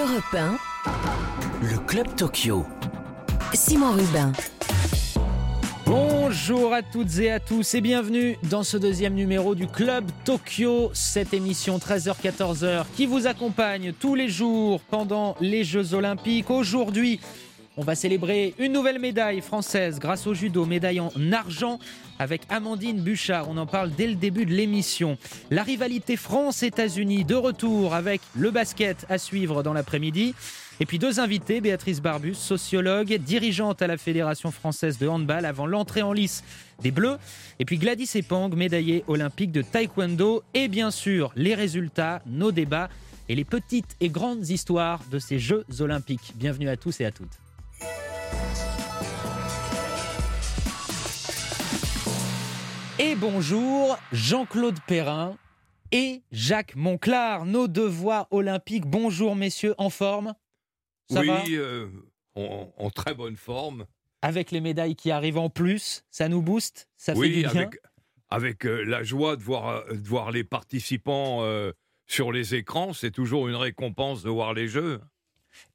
Europe 1, le Club Tokyo. Simon Rubin. Bonjour à toutes et à tous et bienvenue dans ce deuxième numéro du Club Tokyo, cette émission 13h-14h qui vous accompagne tous les jours pendant les Jeux Olympiques. Aujourd'hui, on va célébrer une nouvelle médaille française grâce au judo, médaille en argent avec Amandine Bouchard. On en parle dès le début de l'émission. La rivalité France-États-Unis de retour avec le basket à suivre dans l'après-midi. Et puis deux invités, Béatrice Barbus, sociologue, dirigeante à la Fédération française de handball avant l'entrée en lice des Bleus. Et puis Gladys Epang, médaillée olympique de taekwondo. Et bien sûr, les résultats, nos débats et les petites et grandes histoires de ces Jeux olympiques. Bienvenue à tous et à toutes. Bonjour, Jean-Claude Perrin et Jacques Monclar, nos deux voix olympiques. Bonjour messieurs, en forme? Ça va? Oui, euh, en, très bonne forme. Avec les médailles qui arrivent en plus, ça nous booste? Ça oui, fait du bien? avec, avec euh, la joie de voir, euh, de voir les participants sur les écrans, c'est toujours une récompense de voir les Jeux.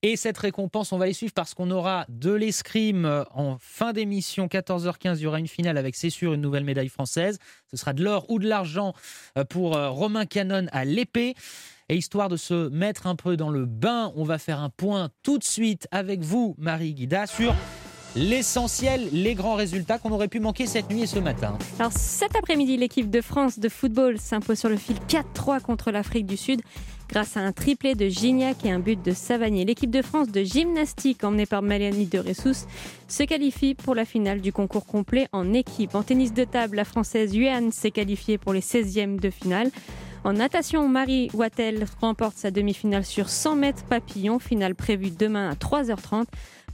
Et cette récompense, on va les suivre parce qu'on aura de l'escrime euh, en fin d'émission, 14h15. Il y aura une finale avec, c'est sûr, une nouvelle médaille française. Ce sera de l'or ou de l'argent euh, pour euh, Romain Canon à l'épée. Et histoire de se mettre un peu dans le bain, on va faire un point tout de suite avec vous, Marie Guida, sur l'essentiel, les grands résultats qu'on aurait pu manquer cette nuit et ce matin. Alors cet après-midi, l'équipe de France de football s'impose sur le fil 4-3 contre l'Afrique du Sud grâce à un triplé de Gignac et un but de Savanier. L'équipe de France de gymnastique, emmenée par Mélanie de Ressous, se qualifie pour la finale du concours complet en équipe. En tennis de table, la Française Yuan s'est qualifiée pour les 16e de finale. En natation, Marie Wattel remporte sa demi-finale sur 100 mètres papillon, finale prévue demain à 3h30.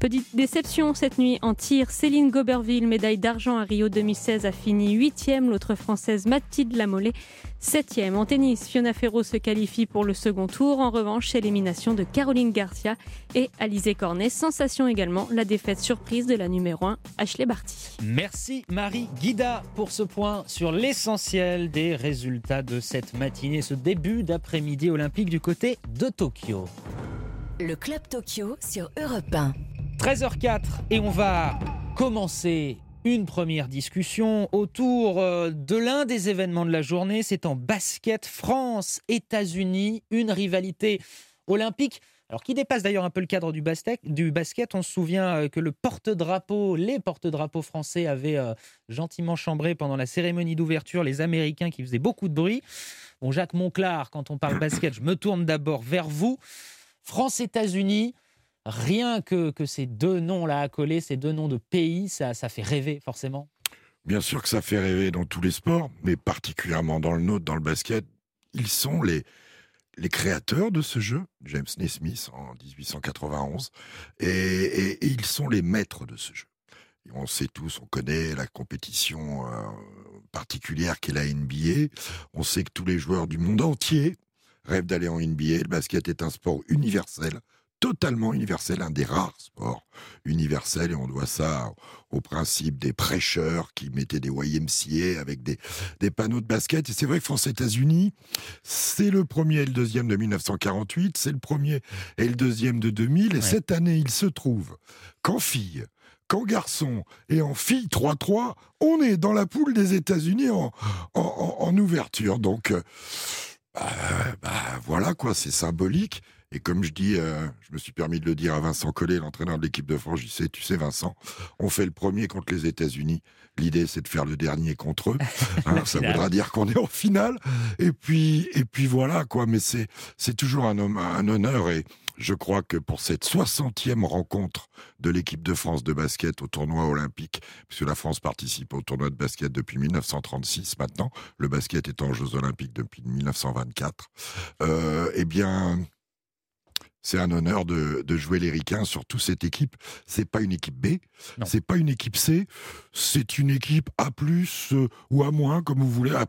Petite déception cette nuit en tir. Céline Goberville, médaille d'argent à Rio 2016, a fini 8e. L'autre française Mathilde Lamollet, 7e. En tennis, Fiona Ferro se qualifie pour le second tour. En revanche, élimination de Caroline Garcia et Alizé Cornet. Sensation également, la défaite surprise de la numéro 1, Ashley Barty. Merci Marie Guida pour ce point sur l'essentiel des résultats de cette matinée, ce début d'après-midi olympique du côté de Tokyo. Le Club Tokyo sur Europe 1. 13h04 et on va commencer une première discussion autour euh, de l'un des événements de la journée. C'est en basket France-États-Unis, une rivalité olympique. Alors, qui dépasse d'ailleurs un peu le cadre du basket, du basket? On se souvient euh, que le porte-drapeau, les porte-drapeaux français avaient euh, gentiment chambré pendant la cérémonie d'ouverture les Américains qui faisaient beaucoup de bruit. Bon, Jacques Monclar, quand on parle basket, je me tourne d'abord vers vous. France-États-Unis, rien que, ces deux noms-là accolés, ces deux noms de pays, ça, ça fait rêver forcément Bien sûr que ça fait rêver dans tous les sports, mais particulièrement dans le nôtre, dans le basket. Ils sont les, créateurs de ce jeu, James Naismith en 1891, et, et, ils sont les maîtres de ce jeu. on sait tous, on connaît la compétition euh, particulière qu'est la NBA. On sait que tous les joueurs du monde entier rêvent d'aller en NBA. Le basket est un sport universel totalement universel, un des rares sports universels, et on doit ça au principe des prêcheurs qui mettaient des YMCA avec des, des panneaux de basket. Et c'est vrai que France-États-Unis, c'est le premier et le deuxième de 1948, c'est le premier et le deuxième de 2000, et cette année, il se trouve qu'en fille, qu'en garçon et en fille 3-3, on est dans la poule des États-Unis en, en, ouverture. Donc, euh, bah, bah, voilà quoi, c'est symbolique. Et comme je dis, euh, je me suis permis de le dire à Vincent Collet, l'entraîneur de l'équipe de France, je sais, tu sais Vincent, on fait le premier contre les États-Unis. L'idée, c'est de faire le dernier contre eux. Hein, ça voudra dire qu'on est en finale. Et puis, et puis voilà quoi. Mais c'est c'est toujours un, un honneur et je crois que pour cette 60e rencontre de l'équipe de France de basket au tournoi olympique, puisque la France participe au tournoi de basket depuis 1936 maintenant, le basket étant aux Jeux olympiques depuis 1924, euh, eh bien, c'est un honneur de, jouer les Ricains sur toute cette équipe. C'est pas une équipe B, c'est pas une équipe C, c'est une équipe A+, euh, ou A-, moins, comme vous voulez, A',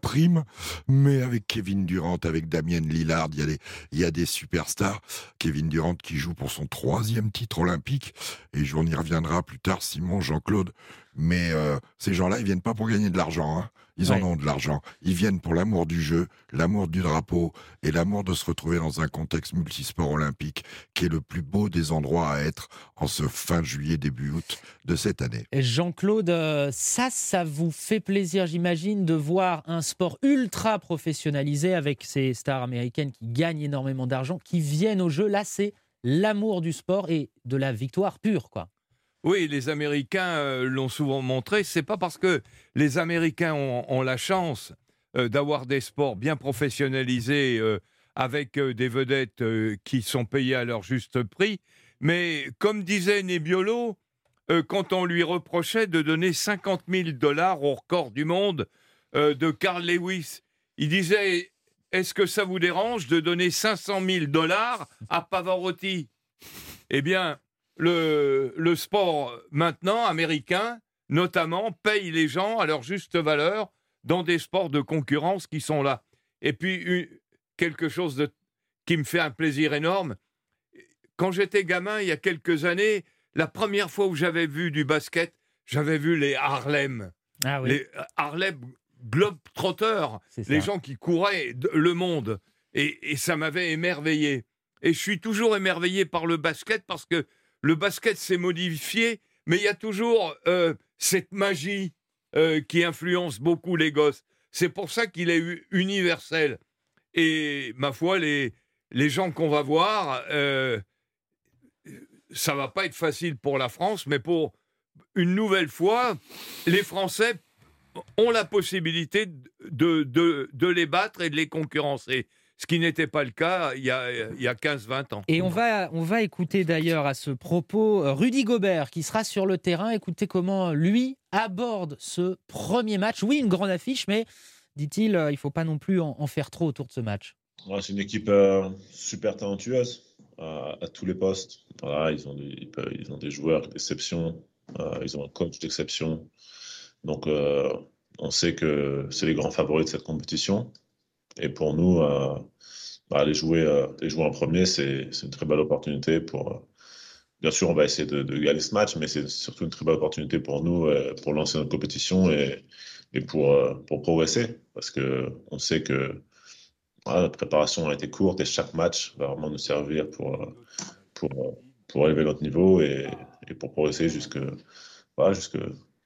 mais avec Kevin Durant, avec Damien Lillard, il y, a des, il y a des superstars. Kevin Durant qui joue pour son troisième titre olympique, et on y reviendra plus tard, Simon, Jean-Claude, Mais euh, ces gens-là, ils viennent pas pour gagner de l'argent. Hein. Ils en ont de l'argent. Ils viennent pour l'amour du jeu, l'amour du drapeau et l'amour de se retrouver dans un contexte multisport olympique qui est le plus beau des endroits à être en ce fin juillet, début août de cette année. Jean-Claude, euh, ça, ça vous fait plaisir, j'imagine, de voir un sport ultra professionnalisé avec ces stars américaines qui gagnent énormément d'argent, qui viennent au jeu. Là, c'est l'amour du sport et de la victoire pure, quoi. Oui, les Américains euh, l'ont souvent montré. C'est pas parce que les Américains ont, la chance euh, d'avoir des sports bien professionnalisés euh, avec des vedettes qui sont payées à leur juste prix. Mais comme disait Nebbiolo, quand on lui reprochait de donner 50 000 dollars au record du monde de Carl Lewis, il disait Est-ce que ça vous dérange de donner 500 000 dollars à Pavarotti? Eh bien, le, le sport maintenant américain, notamment, paye les gens à leur juste valeur dans des sports de concurrence qui sont là. Et puis, quelque chose de, qui me fait un plaisir énorme. Quand j'étais gamin, il y a quelques années, la première fois où j'avais vu du basket, j'avais vu les Harlem. Ah oui, Les euh, Harlem Globetrotters les gens qui couraient le monde. Et, et ça m'avait émerveillé. Et je suis toujours émerveillé par le basket parce que le basket s'est modifié, mais il y a toujours euh, cette magie euh, qui influence beaucoup les gosses. C'est pour ça qu'il est universel. Et ma foi, les, les gens qu'on va voir, euh, ça va pas être facile pour la France, mais pour une nouvelle fois, les Français ont la possibilité de, de, de les battre et de les concurrencer. Ce qui n'était pas le cas il y a, il y a 15-20 ans. Et on va, on va écouter d'ailleurs à ce propos euh, Rudy Gobert qui sera sur le terrain. Écoutez comment lui aborde ce premier match. Oui, une grande affiche, mais dit-il, euh, il ne faut pas non plus en, en faire trop autour de ce match. Ouais, c'est une équipe euh, super talentueuse euh, à tous les postes. Voilà, ils, ont des, ils peuvent- ils ont des joueurs d'exception, euh, ils ont un coach d'exception. Donc, euh, on sait que c'est les grands favoris de cette compétition. Et pour nous, euh, bah, les, jouer, euh, jouer en premier, c'est une très belle opportunité pour. euh, bien sûr, on va essayer de, gagner ce match, mais c'est surtout une très belle opportunité pour nous pour lancer notre compétition et, pour, progresser. Parce que on sait que voilà, notre préparation a été courte et chaque match va vraiment nous servir pour, pour, pour élever notre niveau et, pour progresser jusque, jusque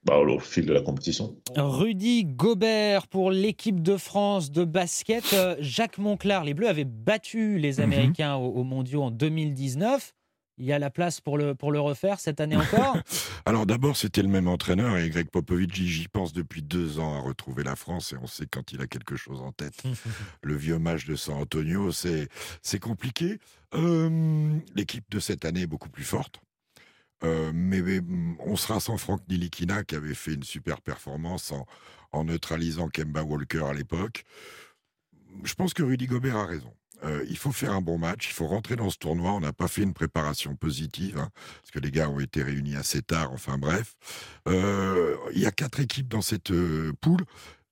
bah, au fil de la compétition. Rudy Gobert pour l'équipe de France de basket. Euh, Jacques Monclar, les Bleus avaient battu les Mhm. Américains aux, aux mondiaux en 2019. Il y a la place pour le, pour le refaire cette année encore? Alors d'abord, c'était le même entraîneur et Greg Popovich, j'y pense depuis deux ans à retrouver la France et on sait quand il a quelque chose en tête. le vieux match de San Antonio, c'est c'est compliqué. Euh, L'équipe de cette année est beaucoup plus forte. Euh, mais, mm, on sera sans Franck Nilikina qui avait fait une super performance en, neutralisant Kemba Walker à l'époque. Je pense que Rudy Gobert a raison. Euh, il faut faire un bon match, il faut rentrer dans ce tournoi. On n'a pas fait une préparation positive, hein, parce que les gars ont été réunis assez tard, enfin bref. Euh, il y a quatre équipes dans cette poule.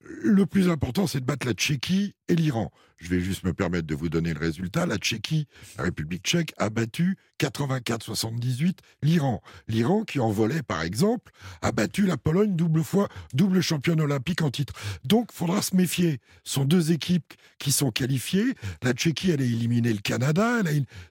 Le plus important, c'est de battre la Tchéquie et l'Iran. Je vais juste me permettre de vous donner le résultat. La Tchéquie, la République tchèque, a battu 84-78 l'Iran. L'Iran, qui en volait, par exemple, a battu la Pologne double fois, double championne olympique en titre. Donc, faudra se méfier. Ce sont deux équipes qui sont qualifiées. La Tchéquie, elle a éliminé le Canada.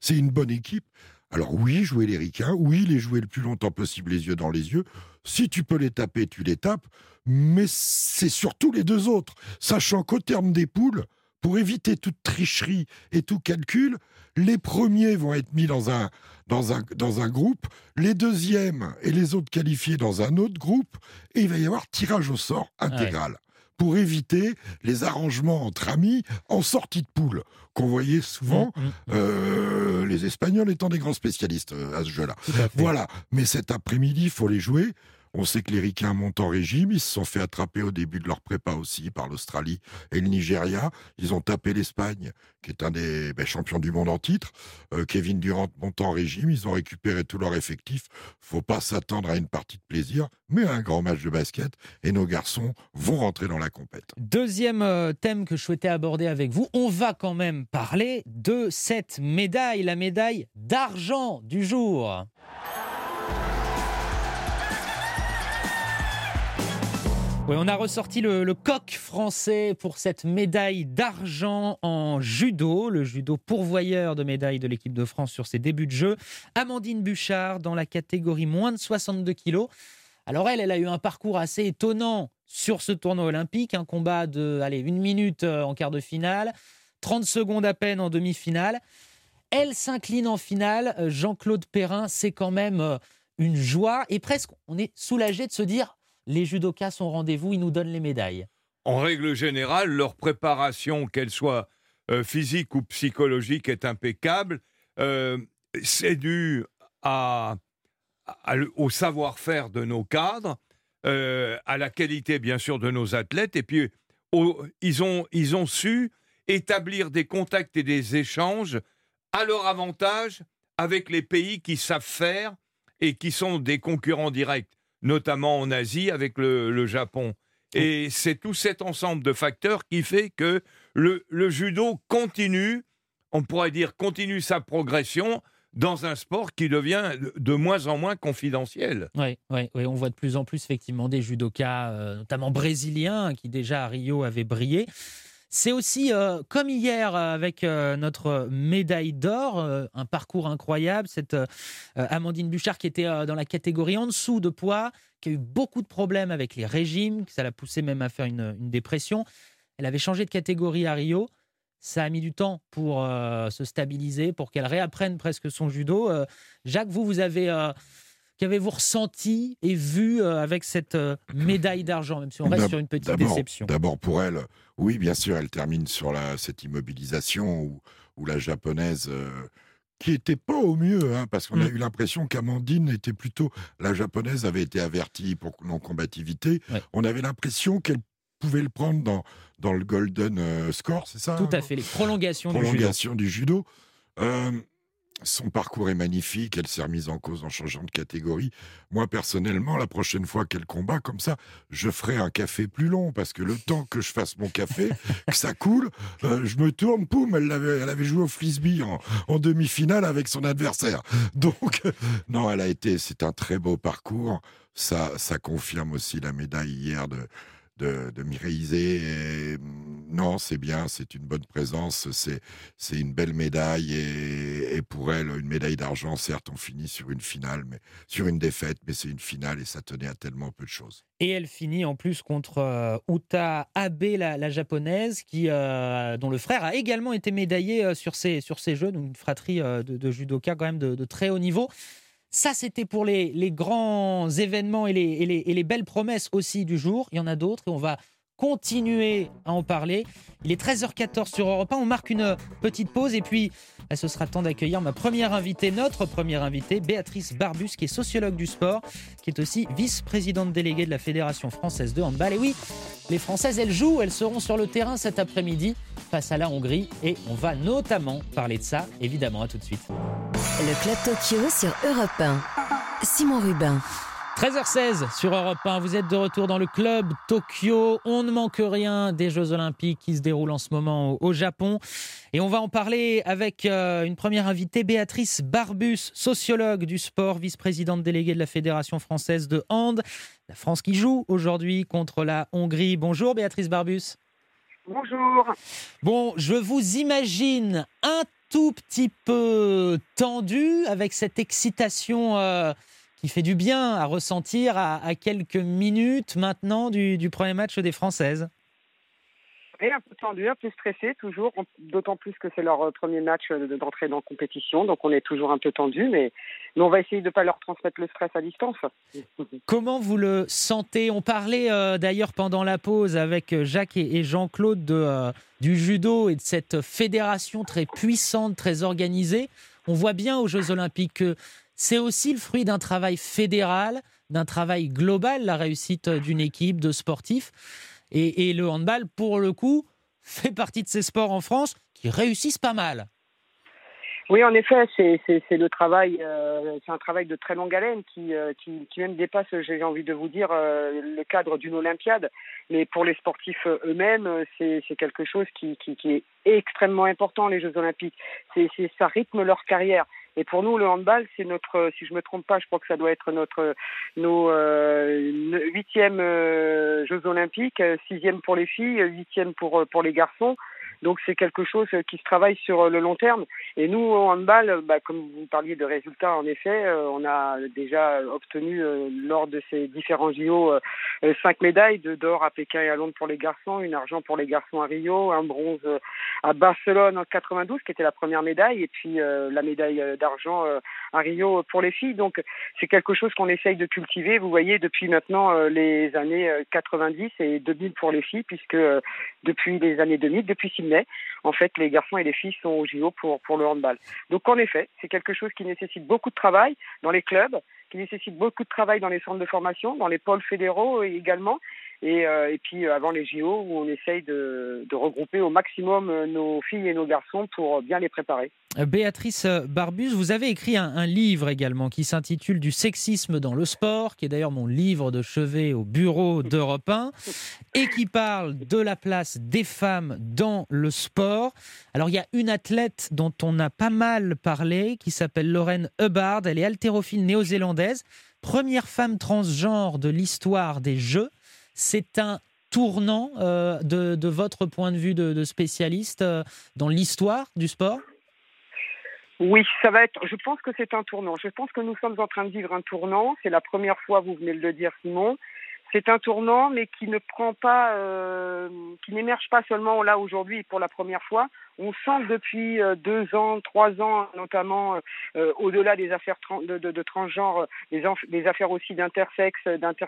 C'est une bonne équipe. Alors oui, jouer les ricains, oui, les jouer le plus longtemps possible les yeux dans les yeux. Si tu peux les taper, tu les tapes. Mais c'est surtout les deux autres. Sachant qu'au terme des poules, pour éviter toute tricherie et tout calcul, les premiers vont être mis dans un, dans un, dans un groupe, les deuxièmes et les autres qualifiés dans un autre groupe, et il va y avoir tirage au sort intégral. Pour éviter les arrangements entre amis en sortie de poule, qu'on voyait souvent, Mm, mm, euh, les Espagnols étant des grands spécialistes euh, à ce jeu-là. Voilà, mais cet après-midi, il faut les jouer. On sait que les Ricains montent en régime. Ils se sont fait attraper au début de leur prépa aussi par l'Australie et le Nigeria. Ils ont tapé l'Espagne, qui est un des ben, champions du monde en titre. Euh, Kevin Durant monte en régime. Ils ont récupéré tout leur effectif. faut pas s'attendre à une partie de plaisir, mais à un grand match de basket. Et nos garçons vont rentrer dans la compète. Deuxième euh, thème que je souhaitais aborder avec vous, on va quand même parler de cette médaille, la médaille d'argent du jour. Oui, on a ressorti le, coq français pour cette médaille d'argent en judo, le judo pourvoyeur de médailles de l'équipe de France sur ses débuts de jeu. Amandine Bouchard dans la catégorie moins de 62 kilos. Alors elle, elle a eu un parcours assez étonnant sur ce tournoi olympique, un combat de, allez, une minute euh, en quart de finale, 30 secondes à peine en demi-finale. Elle s'incline en finale. Euh, Jean-Claude Perrin, c'est quand même euh, une joie et presque on est soulagé de se dire les judokas sont au rendez-vous, ils nous donnent les médailles. En règle générale, leur préparation, qu'elle soit physique ou psychologique, est impeccable. c'est dû au savoir-faire de nos cadres, euh, à la qualité bien sûr de nos athlètes, et puis ils ont su établir des contacts et des échanges à leur avantage avec les pays qui savent faire et qui sont des concurrents directs, notamment en Asie avec le, Japon. Et c'est tout cet ensemble de facteurs qui fait que le, le judo continue, on pourrait dire continue sa progression dans un sport qui devient de moins en moins confidentiel. Oui, oui, oui on voit de plus en plus effectivement des judokas, euh, notamment brésiliens, qui déjà à Rio avaient brillé. C'est aussi, euh, comme hier avec euh, notre médaille d'or, un parcours incroyable, cette Amandine Bouchard qui était dans la catégorie en dessous de poids, qui a eu beaucoup de problèmes avec les régimes, ça l'a poussé même à faire une, dépression. Elle avait changé de catégorie à Rio. Ça a mis du temps pour euh, se stabiliser, pour qu'elle réapprenne presque son judo. Euh, Jacques, vous, vous avez, euh, qu'avez-vous ressenti et vu avec cette médaille d'argent, même si on reste sur une petite déception? D'abord pour elle, oui, bien sûr, elle termine sur la, cette immobilisation où, où la japonaise qui n'était pas au mieux, hein, parce qu'on a mm. eu l'impression qu'Amandine était plutôt. La japonaise avait été avertie pour non-combativité. On avait l'impression qu'elle pouvait le prendre dans, dans le Golden euh, Score, c'est ça Tout à fait, les prolongations, prolongations du judo. Euh, son parcours est magnifique, elle s'est remise en cause en changeant de catégorie. Moi, personnellement, la prochaine fois qu'elle combat comme ça, je ferai un café plus long, parce que le temps que je fasse mon café, que ça coule, euh, je me tourne, poum, elle avait, elle avait joué au frisbee en, en demi-finale avec son adversaire. Donc, non, elle a été, c'est un très beau parcours. Ça, ça confirme aussi la médaille hier de, de, de mireilliser. Mm, non, c'est bien, c'est une bonne présence, c'est, une belle médaille et, pour elle, une médaille d'argent, certes, on finit sur une finale, mais sur une défaite, mais c'est une finale et ça tenait à tellement peu de choses. Et elle finit en plus contre euh, Uta Abe, la, japonaise, qui, euh, dont le frère a également été médaillé euh, sur, ces, sur jeux, donc une fratrie de, de, judoka quand même de, très haut niveau. Ça, c'était pour les, grands événements et les, belles promesses aussi du jour. Il y en a d'autres et on va continuer à en parler. Il est 13h14 sur Europe 1. On marque une petite pause et puis bah, ce sera temps d'accueillir ma première invitée, notre première invitée, Béatrice Barbus, qui est sociologue du sport, qui est aussi vice-présidente déléguée de la Fédération française de handball. Et oui, les Françaises, elles jouent, elles seront sur le terrain cet après-midi face à la Hongrie et on va notamment parler de ça, évidemment. À tout de suite. Le Club Tokyo sur Europe 1. Simon Rubin. 13h16 sur Europe 1, vous êtes de retour dans le club Tokyo. On ne manque rien des Jeux Olympiques qui se déroulent en ce moment au Japon. Et on va en parler avec euh, une première invitée, Béatrice Barbus, sociologue du sport, vice-présidente déléguée de la Fédération française de hand. La France qui joue aujourd'hui contre la Hongrie. Bonjour Béatrice Barbus. Bonjour. Bon, je vous imagine un tout petit peu tendu avec cette excitation euh, qui fait du bien à ressentir à, quelques minutes maintenant du, premier match des Françaises. Et un peu tendu, un peu stressé toujours, d'autant plus que c'est leur euh, premier match euh, d'entrée dans la compétition, donc on est toujours un peu tendu, mais, on va essayer de ne pas leur transmettre le stress à distance. Comment vous le sentez? On parlait d'ailleurs pendant la pause avec Jacques et, Jean-Claude de du judo et de cette fédération très puissante, très organisée, on voit bien aux Jeux Olympiques que c'est aussi le fruit d'un travail fédéral, d'un travail global, la réussite d'une équipe de sportifs. Et, le handball, pour le coup, fait partie de ces sports en France qui réussissent pas mal. Oui, en effet, c'est le travail, euh, c'est un travail de très longue haleine qui, euh, même dépasse, j'ai envie de vous dire, euh, le cadre d'une Olympiade. Mais pour les sportifs eux-mêmes, c'est quelque chose qui, qui, qui, est extrêmement important, les Jeux Olympiques. C'est ça rythme leur carrière. Et pour nous, le handball, c'est notre, si je me trompe pas, je crois que ça doit être notre nos huitième Jeux Olympiques, sixième pour les filles, huitième pour pour les garçons. Donc c'est quelque chose qui se travaille sur le long terme. Et nous, au handball, bah, comme vous parliez de résultats, en effet, euh, on a déjà obtenu euh, lors de ces différents JO euh, cinq médailles, de d'or à Pékin et à Londres pour les garçons, une argent pour les garçons à Rio, un bronze à Barcelone en 92, qui était la première médaille, et puis la médaille d'argent à Rio pour les filles. Donc c'est quelque chose qu'on essaye de cultiver, vous voyez, depuis maintenant les années 90 et 2000 pour les filles, puisque depuis les années 2000, depuis Sydney, en fait, les garçons et les filles sont au JO pour, pour le handball. Donc, en effet, c'est quelque chose qui nécessite beaucoup de travail dans les clubs, qui nécessite beaucoup de travail dans les centres de formation, dans les pôles fédéraux également, et, euh, et puis euh, avant les JO où on essaye de, de, regrouper au maximum euh, nos filles et nos garçons pour bien les préparer. Béatrice Barbus, vous avez écrit un, un livre également qui s'intitule Du sexisme dans le sport, qui est d'ailleurs mon livre de chevet au bureau d'Europe 1, et qui parle de la place des femmes dans le sport. Alors il y a une athlète dont on a pas mal parlé, qui s'appelle Lorraine Hubbard, elle est haltérophile néo-zélandaise, première femme transgenre de l'histoire des Jeux. C'est un tournant euh, de, votre point de vue de, spécialiste euh, dans l'histoire du sport? Oui, ça va être. Je pense que c'est un tournant. Je pense que nous sommes en train de vivre un tournant. C'est la première fois, vous venez de le dire, Simon. C'est un tournant, mais qui ne prend pas, euh, qui n'émerge pas seulement là aujourd'hui pour la première fois. On sent depuis euh, deux ans, trois ans, notamment euh, au-delà des affaires de, de, de transgenres, des, des, affaires aussi d'intersexe, d'inter,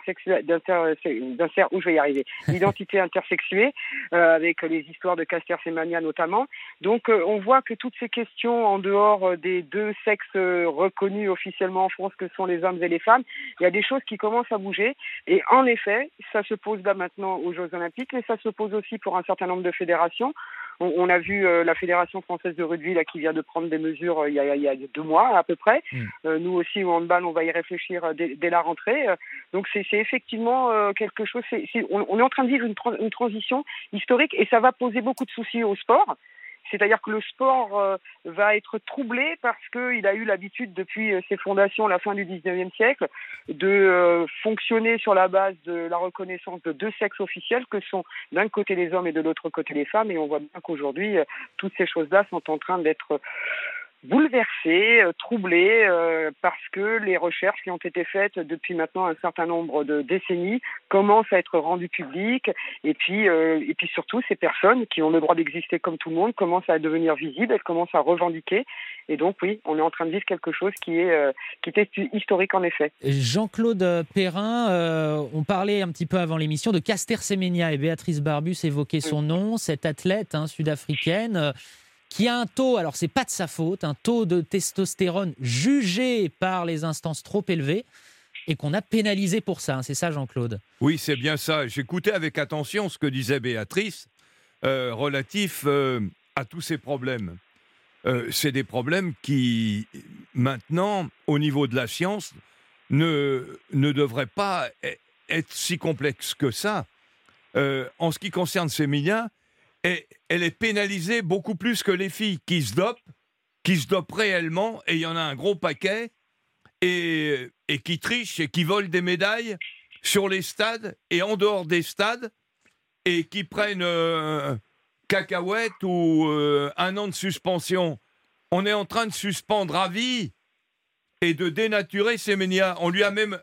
où je vais y arriver, d'identité intersexuée, euh, avec les histoires de Caster Semania notamment. Donc, on voit que toutes ces questions en dehors des deux sexes reconnus officiellement en France, que sont les hommes et les femmes, il y a des choses qui commencent à bouger. Et en effet, ça se pose là maintenant aux Jeux Olympiques, mais ça se pose aussi pour un certain nombre de fédérations. On, a vu euh, la Fédération française de rugby là, qui vient de prendre des mesures euh, il, y a, il, y a, deux mois à peu près. Mm. Euh, nous aussi, au handball, on va y réfléchir dès, dès la rentrée. donc c'est effectivement quelque chose, on, on, est en train de vivre une, une transition historique et ça va poser beaucoup de soucis au sport. C'est-à-dire que le sport euh, va être troublé parce qu'il a eu l'habitude depuis euh, ses fondations, la fin du 19e siècle, de euh, fonctionner sur la base de la reconnaissance de deux sexes officiels que sont d'un côté les hommes et de l'autre côté les femmes. Et on voit bien qu'aujourd'hui, toutes ces choses-là sont en train d'être bouleversé, euh, troublé, euh, parce que les recherches qui ont été faites depuis maintenant un certain nombre de décennies commencent à être rendues publiques, et puis, euh, et puis surtout ces personnes qui ont le droit d'exister comme tout le monde commencent à devenir visibles, elles commencent à revendiquer, et donc oui, on est en train de vivre quelque chose qui est qui était historique en effet. Jean-Claude Perrin, on parlait un petit peu avant l'émission de Caster Semenya et Béatrice Barbus évoquait son nom, cette athlète hein, sud-africaine qui a un taux, alors c'est pas de sa faute, un taux de testostérone jugé par les instances trop élevé et qu'on a pénalisé pour ça. Hein, c'est ça, Jean-Claude? Oui, c'est bien ça. J'écoutais avec attention ce que disait Béatrice euh, relatif euh, à tous ces problèmes. Euh, c'est des problèmes qui, maintenant, au niveau de la science, ne, ne devraient pas e-, être si complexes que ça. en ce qui concerne ces elle est pénalisée beaucoup plus que les filles qui se dopent, qui se dopent réellement, et il y en a un gros paquet, et, qui trichent et qui volent des médailles sur les stades et en dehors des stades, et qui prennent euh, cacahuètes ou euh, un an de suspension. On est en train de suspendre à vie et de dénaturer Semenya. On lui a même,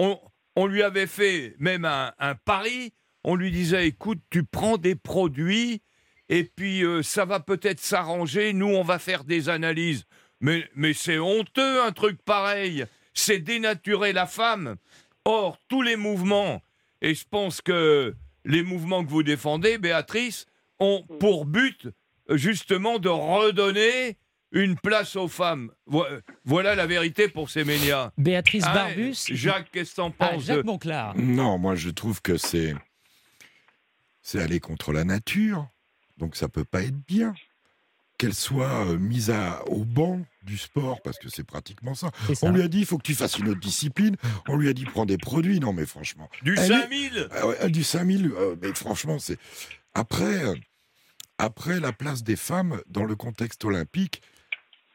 euh, on, lui avait fait même un pari. On lui disait, écoute, tu prends des produits et puis euh, ça va peut-être s'arranger, nous on va faire des analyses. Mais, mais c'est honteux un truc pareil, c'est dénaturer la femme. Or, tous les mouvements, et je pense que les mouvements que vous défendez, Béatrice, ont pour but justement de redonner une place aux femmes. Voilà la vérité pour ces médias. Béatrice hein, Barbus. Jacques, qu'est-ce que t'en ah, penses Jacques Monclar. Non, moi je trouve que c'est c'est aller contre la nature. Donc ça peut pas être bien qu'elle soit euh, mise à, au banc du sport, parce que c'est pratiquement ça. On lui a dit, il faut que tu fasses une autre discipline. On lui a dit, prends des produits. Non, mais franchement. Du 5000 ah Du 5000, euh, mais franchement, c'est. Après, euh, après, la place des femmes dans le contexte olympique,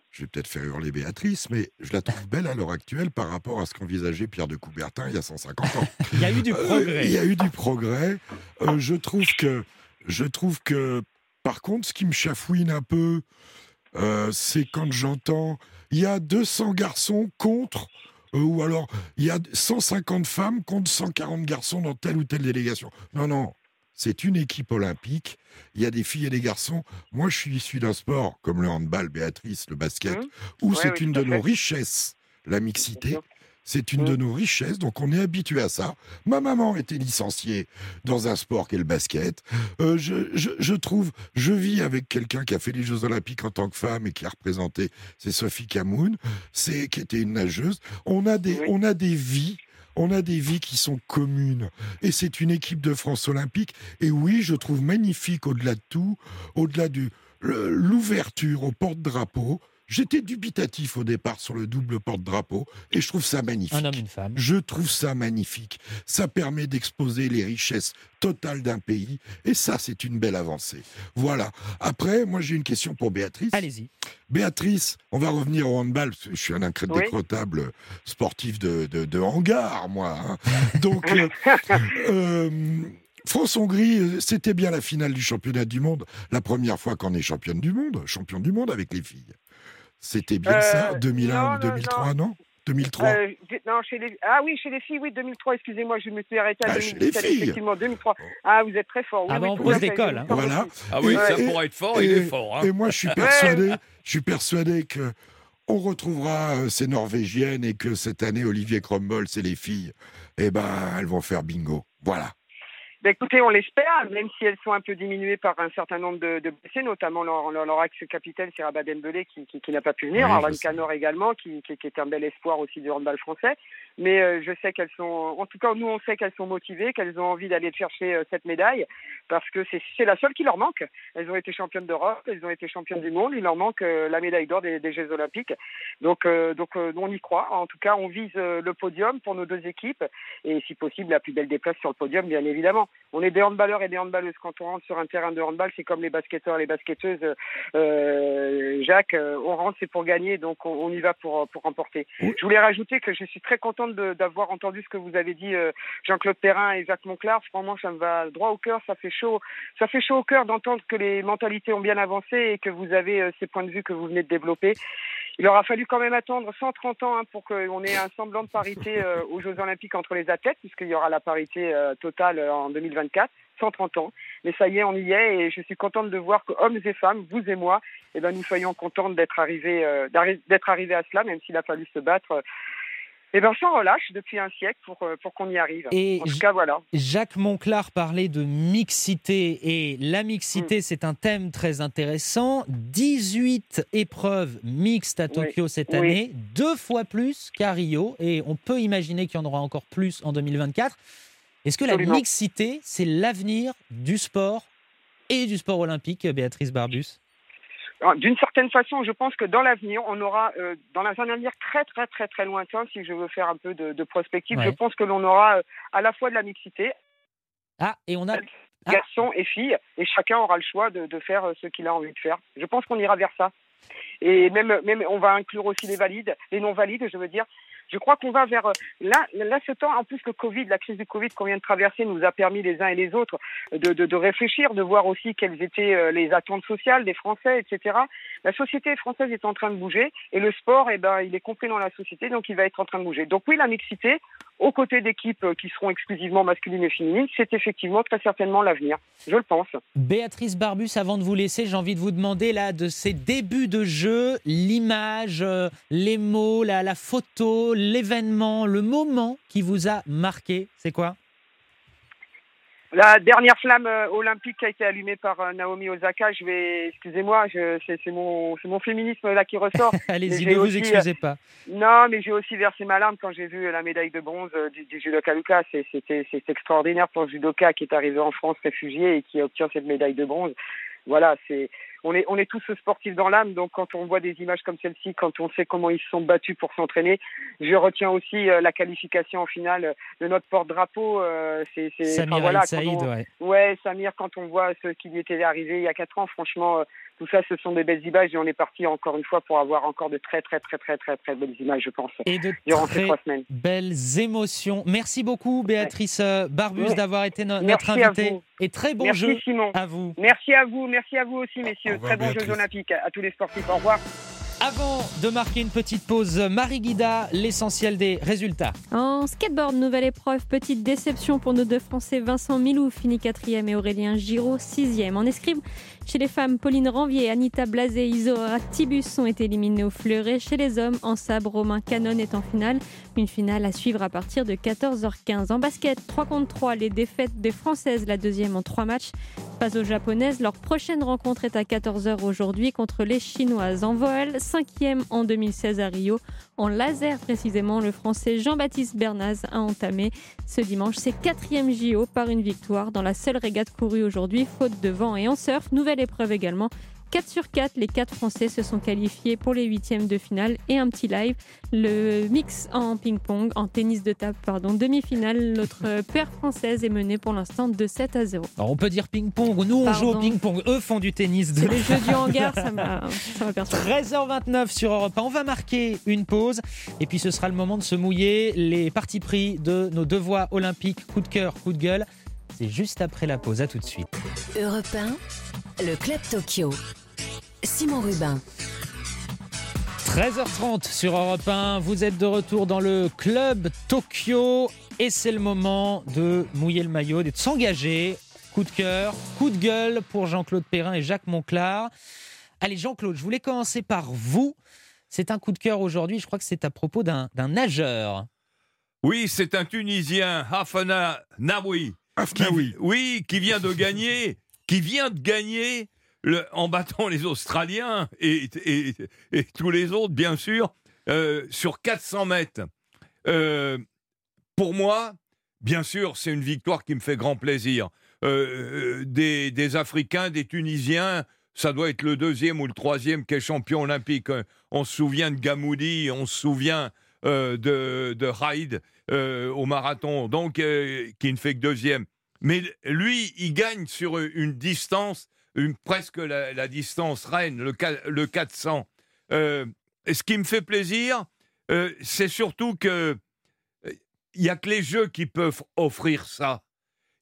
je vais peut-être faire hurler Béatrice, mais je la trouve belle à l'heure actuelle par rapport à ce qu'envisageait Pierre de Coubertin il y a 150 ans. Il y a eu du Euh, progrès. il y a eu du progrès. Euh, je trouve que, je trouve que, par contre, ce qui me chafouine un peu, euh, c'est quand j'entends il y a 200 garçons contre, euh, ou alors il y a 150 femmes contre 140 garçons dans telle ou telle délégation. Non, non. C'est une équipe olympique. Il y a des filles et des garçons. Moi, je suis issu d'un sport comme le handball, Béatrice, le basket, Mhm. où Ouais, c'est oui, une de nos richesses, la mixité. C'est une Mhm. de nos richesses, donc on est habitué à ça. Ma maman était licenciée dans un sport qu'est le basket. Euh, je, je- je trouve, je vis avec quelqu'un qui a fait les Jeux Olympiques en tant que femme et qui a représenté, c'est Sophie Camoun, c'est qui était une nageuse. On a des, Oui. on a des vies. On a des vies qui sont communes. Et c'est une équipe de France olympique. Et oui, je trouve magnifique au-delà de tout, au-delà du le- l'ouverture au porte-drapeau. J'étais dubitatif au départ sur le double porte-drapeau et je trouve ça magnifique. Un homme, une femme. Je trouve ça magnifique. Ça permet d'exposer les richesses totales d'un pays et ça, c'est une belle avancée. Voilà. Après, moi, j'ai une question pour Béatrice. Allez-y. Béatrice, on va revenir au handball, parce que je suis un incrédécrotable sportif de, de, de hangar, moi. hein. Donc, euh, euh, France-Hongrie, c'était bien la finale du championnat du monde. La première fois qu'on est championne du monde, champion du monde avec les filles. C'était bien Euh, ça, 2001 non, ou non, 2003, non 2003 Euh, non, chez les... Ah oui, chez les filles, oui, 2003, excusez-moi, je me suis arrêté à Ah, chez 2017, les filles. effectivement, 2003. Ah, vous êtes très fort. Oui, Ah bah, oui, on pose j'ai hein. Voilà. Ah oui, Et- ça et- pour être fort, il est fort. hein. Et moi, je suis persuadé, je suis persuadé que on retrouvera euh, ces Norvégiennes et que cette année, Olivier Crombols et les filles, eh ben, elles vont faire bingo. Voilà. Ben, écoutez, on l'espère, même si elles sont un peu diminuées par un certain nombre de, de blessés, notamment leur, leur, leur ex-capitaine, c'est Rabat Dembélé, qui, qui, qui n'a pas pu venir, Oui, Arlan. Canor également, qui, qui, qui est un bel espoir aussi du handball français. Mais euh, je sais qu'elles sont, en tout cas, nous, on sait qu'elles sont motivées, qu'elles ont envie d'aller chercher euh, cette médaille, parce que c'est la seule qui leur manque. Elles ont été championnes d'Europe, elles ont été championnes du monde, il leur manque euh, la médaille d'or des, des Jeux Olympiques. Donc, euh, donc on y croit. En tout cas, on vise le podium pour nos deux équipes, et si possible, la plus belle des places sur le podium, bien évidemment. On est des handballeurs et des handballeuses. Quand on rentre sur un terrain de handball, c'est comme les basketteurs et les basketteuses. Euh, Jacques, on rentre, c'est pour gagner, donc on, on y va pour, pour remporter. Je voulais rajouter que je suis très contente d'avoir entendu ce que vous avez dit, euh, Jean-Claude Perrin et Jacques Monclar. Franchement, ça me va droit au cœur. Ça fait chaud, ça fait chaud au cœur d'entendre que les mentalités ont bien avancé et que vous avez euh, ces points de vue que vous venez de développer. Il aura fallu quand même attendre 130 ans hein, pour qu'on ait un semblant de parité euh, aux Jeux Olympiques entre les athlètes, puisqu'il y aura la parité totale en 2024. 130 ans. Mais ça y est, on y est et je suis contente de voir que hommes et femmes, vous et moi, eh ben, nous soyons contentes d'être arrivés, d'être arrivés à cela, même s'il a fallu se battre. Eh ben, sans relâche depuis un siècle pour, euh, pour qu'on y arrive. Et en tout cas, voilà. Jacques Monclar parlait de mixité et la mixité Mm. c'est un thème très intéressant. 18 épreuves mixtes à Oui. Tokyo cette Oui. année, deux fois plus qu'à Rio et on peut imaginer qu'il y en aura encore plus en 2024. Est-ce que la mixité c'est l'avenir du sport et du sport olympique, Béatrice Barbus? D'une certaine façon, je pense que dans l'avenir, on aura, euh, dans un avenir très très très très lointain, si je veux faire un peu de, de prospective, Ouais. je pense que l'on aura euh, à la fois de la mixité, Ah, et on a Ah. garçons et filles, et chacun aura le choix de, de faire euh, ce qu'il a envie de faire. Je pense qu'on ira vers ça. Et même, même, on va inclure aussi les valides, les non valides, je veux dire. Je crois qu'on va vers euh, là, là, ce temps. En plus, le Covid, la crise du Covid qu'on vient de traverser, nous a permis les uns et les autres de, de, de réfléchir, de voir aussi quelles étaient euh, les attentes sociales des Français, etc. La société française est en train de bouger et le sport, eh ben, il est compris dans la société, donc il va être en train de bouger. Donc oui, la mixité, aux côtés d'équipes euh, qui seront exclusivement masculines et féminines, c'est effectivement très certainement l'avenir. Je le pense. Béatrice Barbus, avant de vous laisser, j'ai envie de vous demander là de ces débuts de jeu, l'image, euh, les mots, la, la photo, l'événement, le moment qui vous a marqué, c'est quoi? La dernière flamme euh, olympique qui a été allumée par euh, Naomi Osaka, je vais, excusez-moi, c'est mon, mon féminisme là qui ressort. Allez-y, ne vous aussi, excusez pas. Non, mais j'ai aussi versé ma larme quand j'ai vu la médaille de bronze euh, du, du judoka Lucas. C'est- C'était c'est extraordinaire pour le judoka qui est arrivé en France réfugié et qui obtient cette médaille de bronze. Voilà, c'est on est, on est tous sportifs dans l'âme, donc quand on voit des images comme celle-ci, quand on sait comment ils se sont battus pour s'entraîner, je retiens aussi euh, la qualification en finale de notre porte-drapeau. Euh, c'est, Samir voilà, Saïd, ouais. ouais. Samir, quand on voit ce qui lui était arrivé il y a quatre ans, franchement, euh, tout ça, ce sont des belles images et on est parti encore une fois pour avoir encore de très, très, très, très, très, très belles images, je pense, et de durant ces trois semaines. Belles émotions. Merci beaucoup, Béatrice Barbus, d'avoir été notre invitée. Et très bon merci, jeu Simon. à vous. Merci à vous, merci à vous aussi, messieurs. Très bons Jeux Olympiques à tous les sportifs. Au revoir. Avant de marquer une petite pause, Marie Guida, l'essentiel des résultats. En skateboard, nouvelle épreuve, petite déception pour nos deux Français. Vincent Milou finit quatrième et Aurélien Giraud sixième. En escrime, chez les femmes, Pauline Ranvier, Anita Blasé, Isora Tibus ont été éliminés au fleuret. Chez les hommes, en sabre, Romain Canon est en finale. Une finale à suivre à partir de 14h15. En basket, 3 contre 3, les défaites des Françaises, la deuxième en 3 matchs. Pas aux Japonaises, leur prochaine rencontre est à 14h aujourd'hui contre les Chinoises. En voile, cinquième en 2016 à Rio. En laser précisément, le Français Jean-Baptiste Bernaz a entamé ce dimanche ses quatrièmes JO par une victoire dans la seule régate courue aujourd'hui, faute de vent et en surf. Nouvelle épreuve également 4 sur 4, les 4 Français se sont qualifiés pour les huitièmes de finale et un petit live. Le mix en ping-pong, en tennis de table, pardon, demi-finale. Notre paire française est menée pour l'instant de 7 à 0. Alors on peut dire ping-pong, nous on joue au ping-pong, eux font du tennis. De... les jeux du hangar, ça m'a 13h29 sur Europe 1, on va marquer une pause et puis ce sera le moment de se mouiller. Les partis pris de nos deux voix olympiques, coup de cœur, coup de gueule. C'est juste après la pause, à tout de suite. Europe 1, le Club Tokyo. Simon Rubin. 13h30 sur Europe 1, vous êtes de retour dans le club Tokyo et c'est le moment de mouiller le maillot, de s'engager. Coup de cœur, coup de gueule pour Jean-Claude Perrin et Jacques Monclar. Allez Jean-Claude, je voulais commencer par vous. C'est un coup de cœur aujourd'hui, je crois que c'est à propos d'un nageur. Oui, c'est un Tunisien, Hafana Naoui. oui, qui vient de gagner, qui vient de gagner en battant les Australiens et, tous les autres, bien sûr, euh, sur 400 mètres. Euh, pour moi, bien sûr, c'est une victoire qui me fait grand plaisir. Euh, des, Africains, des Tunisiens, ça doit être le deuxième ou le troisième qui est champion olympique. On se souvient de Gamoudi, on se souvient de, de au marathon, donc qui ne fait que deuxième. Mais lui, il gagne sur une distance presque la, distance reine, le, le 400. Euh, ce qui me fait plaisir, euh, c'est surtout que il euh, n'y a que les jeux qui peuvent offrir ça.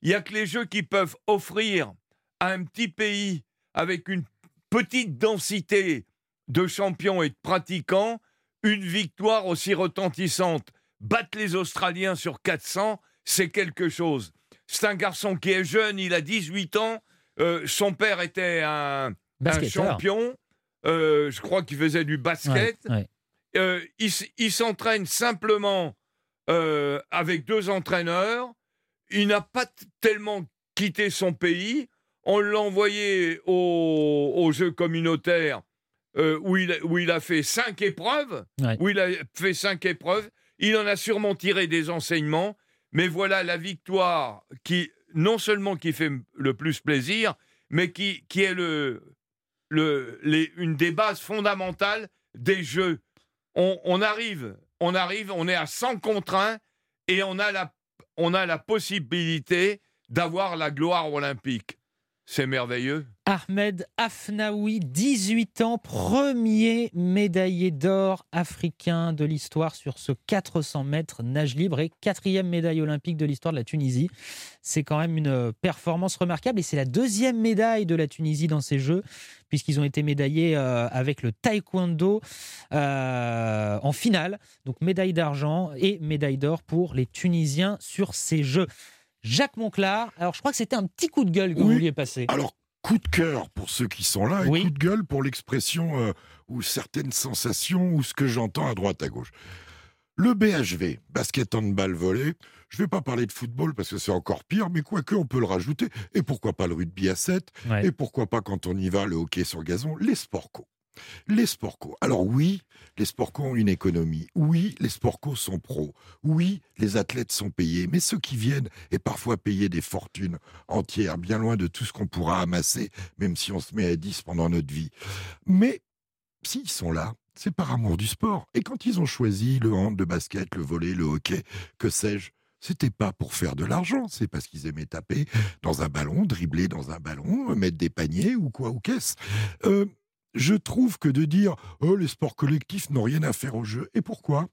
Il n'y a que les jeux qui peuvent offrir à un petit pays avec une petite densité de champions et de pratiquants une victoire aussi retentissante. Battre les Australiens sur 400, c'est quelque chose. C'est un garçon qui est jeune, il a 18 ans, euh, son père était un, champion. Euh, je crois qu'il faisait du basket. Euh, il, s'entraîne simplement avec deux entraîneurs. Il n'a pas tellement quitté son pays. On l'a envoyé aux, Jeux communautaires où, il, où il a fait cinq épreuves. Où il a fait cinq épreuves. Il en a sûrement tiré des enseignements. Mais voilà la victoire qui non seulement qui fait le plus plaisir, mais qui, est une des bases fondamentales des jeux. On, arrive, on arrive, on est à 100 contre 1 et on a la, on a la possibilité d'avoir la gloire olympique. C'est merveilleux. Ahmed Afnaoui, 18 ans, premier médaillé d'or africain de l'histoire sur ce 400 mètres nage libre et quatrième médaille olympique de l'histoire de la Tunisie. C'est quand même une performance remarquable et c'est la deuxième médaille de la Tunisie dans ces Jeux puisqu'ils ont été médaillés euh, avec le taekwondo euh, en finale. Donc médaille d'argent et médaille d'or pour les Tunisiens sur ces Jeux. Jacques Monclar. Alors, je crois que c'était un petit coup de gueule que vous vouliez passer. Alors, coup de cœur pour ceux qui sont là et coup de gueule pour l'expression euh, ou certaines sensations ou ce que j'entends à droite à gauche. Le BHV, basket handball volley, je ne vais pas parler de football parce que c'est encore pire, mais quoique on peut le rajouter. Et pourquoi pas le rugby à 7 Et pourquoi pas quand on y va, le hockey sur gazon, les sports co. Les sports. Alors oui, les sports ont une économie. Oui, les sports sont pros. Oui, les athlètes sont payés. Mais ceux qui viennent et parfois payer des fortunes entières, bien loin de tout ce qu'on pourra amasser, même si on se met à 10 pendant notre vie. Mais s'ils sont là, c'est par amour du sport. Et quand ils ont choisi le hand, le basket, le volet, le hockey, que sais-je, c'était pas pour faire de l'argent, c'est parce qu'ils aimaient taper dans un ballon, dribbler dans un ballon, mettre des paniers ou quoi ou qu'est-ce. Euh, je trouve que de dire oh les sports collectifs n'ont rien à faire au jeu. Et pourquoi?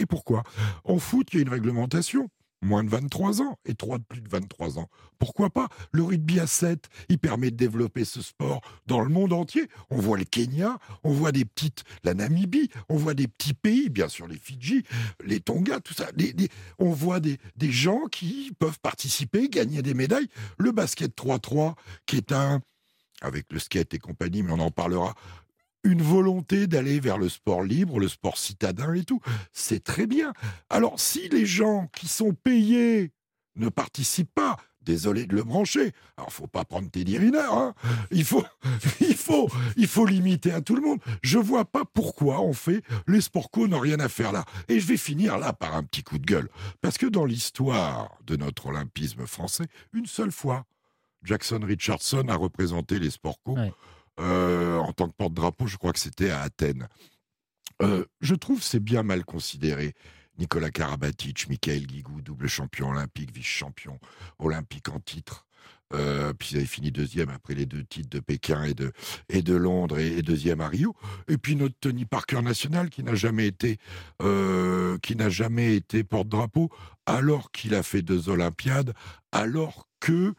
Et pourquoi? En foot, il y a une réglementation moins de 23 ans et trois de plus de 23 ans. Pourquoi pas? Le rugby à 7, il permet de développer ce sport dans le monde entier. On voit le Kenya, on voit des petites, la Namibie, on voit des petits pays, bien sûr les Fidji, les Tonga, tout ça. on voit des, des gens qui peuvent participer, gagner des médailles. Le basket 3-3, qui est un, avec le skate et compagnie, mais on en parlera, une volonté d'aller vers le sport libre, le sport citadin et tout. C'est très bien. Alors si les gens qui sont payés ne participent pas, désolé de le brancher. Alors, faut pas prendre Teddy Riner, hein. Il faut, il faut, il faut limiter à tout le monde. Je vois pas pourquoi on fait les sports co n'ont rien à faire là. Et je vais finir là par un petit coup de gueule. Parce que dans l'histoire de notre olympisme français, une seule fois, Jackson Richardson a représenté les sports co. Euh, en tant que porte-drapeau, je crois que c'était à Athènes. Euh, je trouve c'est bien mal considéré. Nicolas Karabatic, Michael Guigou, double champion olympique, vice-champion olympique en titre. Euh, puis ils avaient fini deuxième après les deux titres de Pékin et de, et de Londres et, deuxième à Rio. Et puis notre Tony Parker national qui n'a jamais été qui n'a jamais été porte-drapeau alors qu'il a fait deux Olympiades, alors que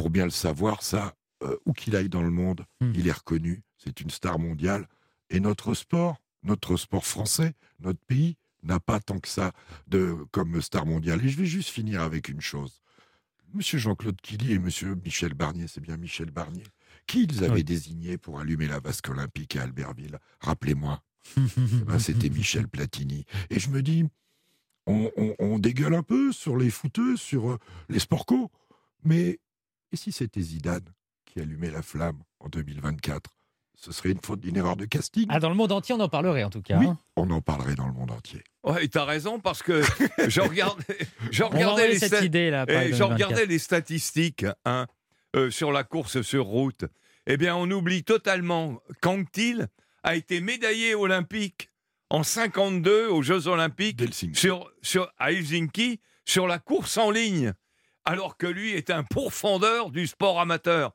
pour bien le savoir ça euh, où qu'il aille dans le monde, hmm. il est reconnu, c'est une star mondiale. Et notre sport, notre sport français, notre pays, n'a pas tant que ça de, comme star mondiale. Et je vais juste finir avec une chose. Monsieur Jean-Claude Killy et Monsieur Michel Barnier, c'est bien Michel Barnier, qui ils avaient désigné pour allumer la vasque olympique à Albertville? Rappelez-moi. Eh ben, c'était Michel Platini. Et je me dis, on, on, dégueule un peu sur les footeux, sur euh, les sport co, mais et si c'était Zidane qui allumait la flamme en 2024 ce serait une faute, d'une erreur de casting. Ah, dans le monde entier, on en parlerait en tout cas. Oui, hein. on en parlerait dans le monde entier. Ouais, tu as raison parce que je regardais, je regardais, les, cette idée, là, et je regardais les statistiques hein, euh, sur la course sur route. Eh bien, on oublie totalement qu'Anctil a été médaillé olympique en 52 aux Jeux Olympiques sur, sur, à Helsinki sur la course en ligne, alors que lui est un pourfendeur du sport amateur.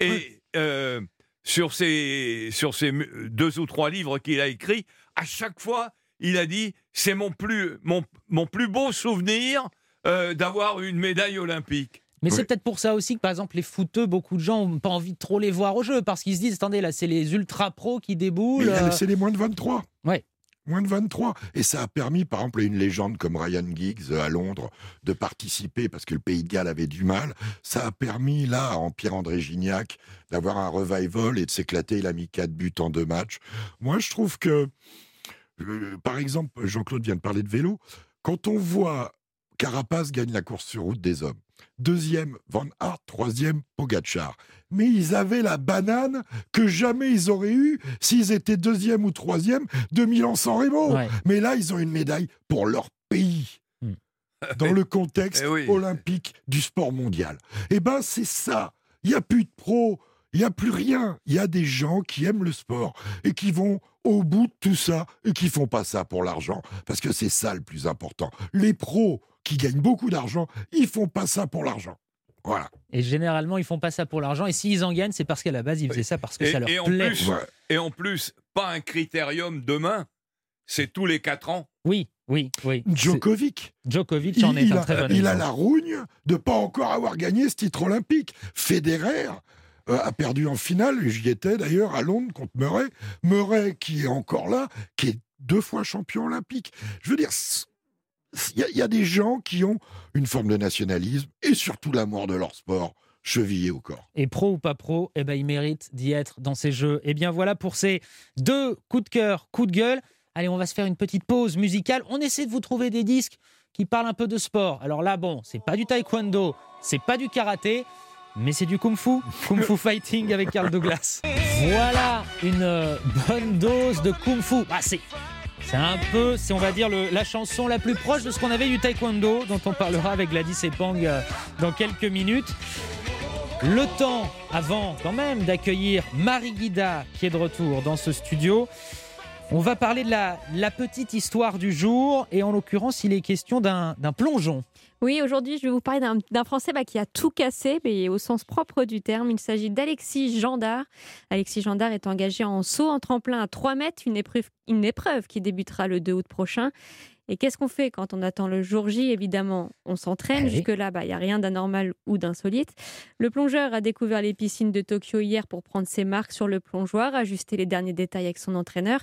Et euh, sur, ces, sur ces deux ou trois livres qu'il a écrits, à chaque fois, il a dit c'est mon plus, mon, mon plus beau souvenir euh, d'avoir une médaille olympique. Mais c'est peut-être pour ça aussi que, par exemple, les footeux, beaucoup de gens n'ont pas envie de trop les voir au jeu parce qu'ils se disent attendez, là, c'est les ultra pros qui déboulent. Euh. C'est les moins de 23. Ouais moins de 23. Et ça a permis, par exemple, à une légende comme Ryan Giggs euh, à Londres de participer parce que le Pays de Galles avait du mal. Ça a permis, là, en Pierre-André Gignac, d'avoir un revival et de s'éclater. Il a mis quatre buts en deux matchs. Moi, je trouve que, euh, par exemple, Jean-Claude vient de parler de vélo. Quand on voit Carapace gagne la course sur route des hommes, deuxième Van Aert, troisième Pogachar. Mais ils avaient la banane que jamais ils auraient eu s'ils étaient deuxième ou troisième de Milan-San Remo. Mais là, ils ont une médaille pour leur pays. Hmm. Dans le contexte eh olympique du sport mondial. Eh ben, c'est ça. Il n'y a plus de pros, il n'y a plus rien. Il y a des gens qui aiment le sport et qui vont au bout de tout ça et qui font pas ça pour l'argent. Parce que c'est ça le plus important. Les pros, qui gagnent beaucoup d'argent, ils font pas ça pour l'argent. Voilà. Et généralement, ils font pas ça pour l'argent. Et s'ils en gagnent, c'est parce qu'à la base, ils faisaient ça parce que ça leur et plaît. Et en plus, pas un critérium demain, c'est tous les quatre ans. Oui, oui, oui. Djokovic. Djokovic en est un très bon Il a la rougne de pas encore avoir gagné ce titre olympique. Federer euh, a perdu en finale, j'y étais d'ailleurs à Londres contre Murray. Murray qui est encore là, qui est deux fois champion olympique. Je veux dire, il y, a des gens qui ont une forme de nationalisme et surtout l'amour de leur sport chevillé au corps. Et pro ou pas pro, eh ben, ils méritent d'y être dans ces jeux. Et eh bien voilà pour ces deux coups de cœur, coups de gueule. Allez, on va se faire une petite pause musicale. On essaie de vous trouver des disques qui parlent un peu de sport. Alors là, bon, c'est pas du taekwondo, c'est pas du karaté, mais c'est du kung-fu. Kung-fu fighting avec Carl Douglas. Voilà une euh, bonne dose de kung-fu. Ah, c'est c'est un peu, c'est on va dire la chanson la plus proche de ce qu'on avait du taekwondo, dont on parlera avec Gladys et Pang euh, dans quelques minutes. Le temps avant quand même d'accueillir Marie Guida qui est de retour dans ce studio. On va parler de la, petite histoire du jour et en l'occurrence il est question d'un plongeon. Oui, aujourd'hui, je vais vous parler d'un Français bah, qui a tout cassé, mais au sens propre du terme. Il s'agit d'Alexis Gendard. Alexis Gendard est engagé en saut en tremplin à 3 mètres, une épreuve, une épreuve qui débutera le 2 août prochain. Et qu'est-ce qu'on fait quand on attend le jour J? Évidemment, on s'entraîne. Oui. Jusque-là, bah, il n'y a rien d'anormal ou d'insolite. Le plongeur a découvert les piscines de Tokyo hier pour prendre ses marques sur le plongeoir, ajuster les derniers détails avec son entraîneur.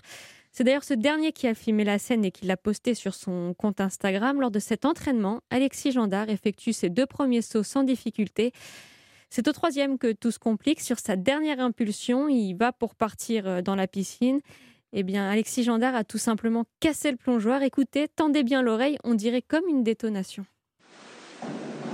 C'est d'ailleurs ce dernier qui a filmé la scène et qui l'a posté sur son compte Instagram. Lors de cet entraînement, Alexis Gendard effectue ses deux premiers sauts sans difficulté. C'est au troisième que tout se complique. Sur sa dernière impulsion, il va pour partir euh, dans la piscine. Eh bien, Alexis Gendard a tout simplement cassé le plongeoir. Écoutez, tendez bien l'oreille, on dirait comme une détonation.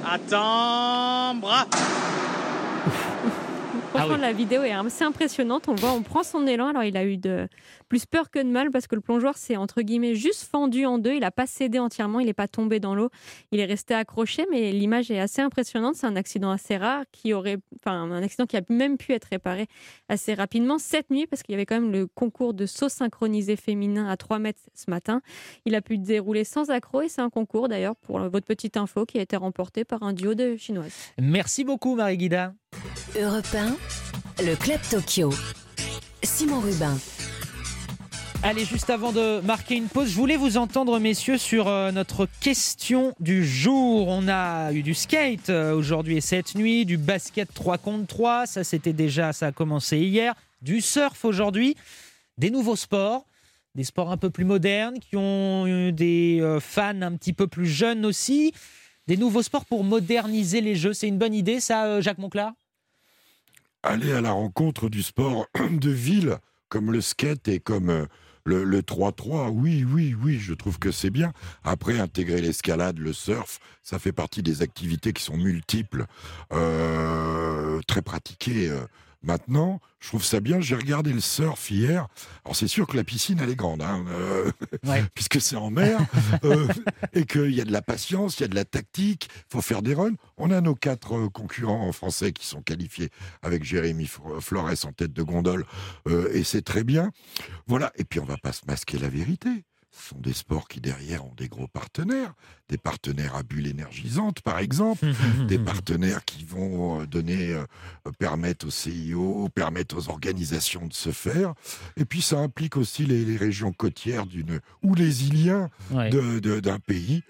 Attends, bras. Franchement, Ah oui. la vidéo est assez impressionnante. On voit, on prend son élan. Alors, il a eu de plus peur que de mal parce que le plongeoir s'est entre guillemets juste fendu en deux. Il n'a pas cédé entièrement. Il n'est pas tombé dans l'eau. Il est resté accroché, mais l'image est assez impressionnante. C'est un accident assez rare qui aurait, enfin, un accident qui a même pu être réparé assez rapidement cette nuit parce qu'il y avait quand même le concours de saut synchronisé féminin à 3 mètres ce matin. Il a pu dérouler sans accroc et c'est un concours d'ailleurs pour votre petite info qui a été remporté par un duo de chinoises. Merci beaucoup Marie Guida. Europe 1, le Club Tokyo. Simon Rubin. Allez, juste avant de marquer une pause, je voulais vous entendre, messieurs, sur euh, notre question du jour. On a eu du skate euh, aujourd'hui et cette nuit, du basket 3 contre 3, ça c'était déjà, ça a commencé hier, du surf aujourd'hui, des nouveaux sports, des sports un peu plus modernes qui ont eu des euh, fans un petit peu plus jeunes aussi, des nouveaux sports pour moderniser les jeux. C'est une bonne idée, ça, euh, Jacques Monclar? Aller à la rencontre du sport de ville, comme le skate et comme euh, le le 3-3. Oui, oui, oui, je trouve que c'est bien. Après, intégrer l'escalade, le surf, ça fait partie des activités qui sont multiples, euh, très pratiquées. Maintenant, je trouve ça bien. J'ai regardé le surf hier. Alors, c'est sûr que la piscine, elle est grande, hein, euh, Ouais. puisque c'est en mer, euh, et qu'il y a de la patience, il y a de la tactique, il faut faire des runs. On a nos quatre euh, concurrents français qui sont qualifiés avec Jérémy Flores en tête de gondole, euh, et c'est très bien. Voilà, et puis on va pas se masquer la vérité. Ce sont des sports qui derrière ont des gros partenaires, des partenaires à bulles énergisantes par exemple, des partenaires qui vont euh, donner, euh, permettre au CIO, permettre aux organisations de se faire. Et puis ça implique aussi les, les régions côtières d'une ou les Iliens Ouais. d'un pays.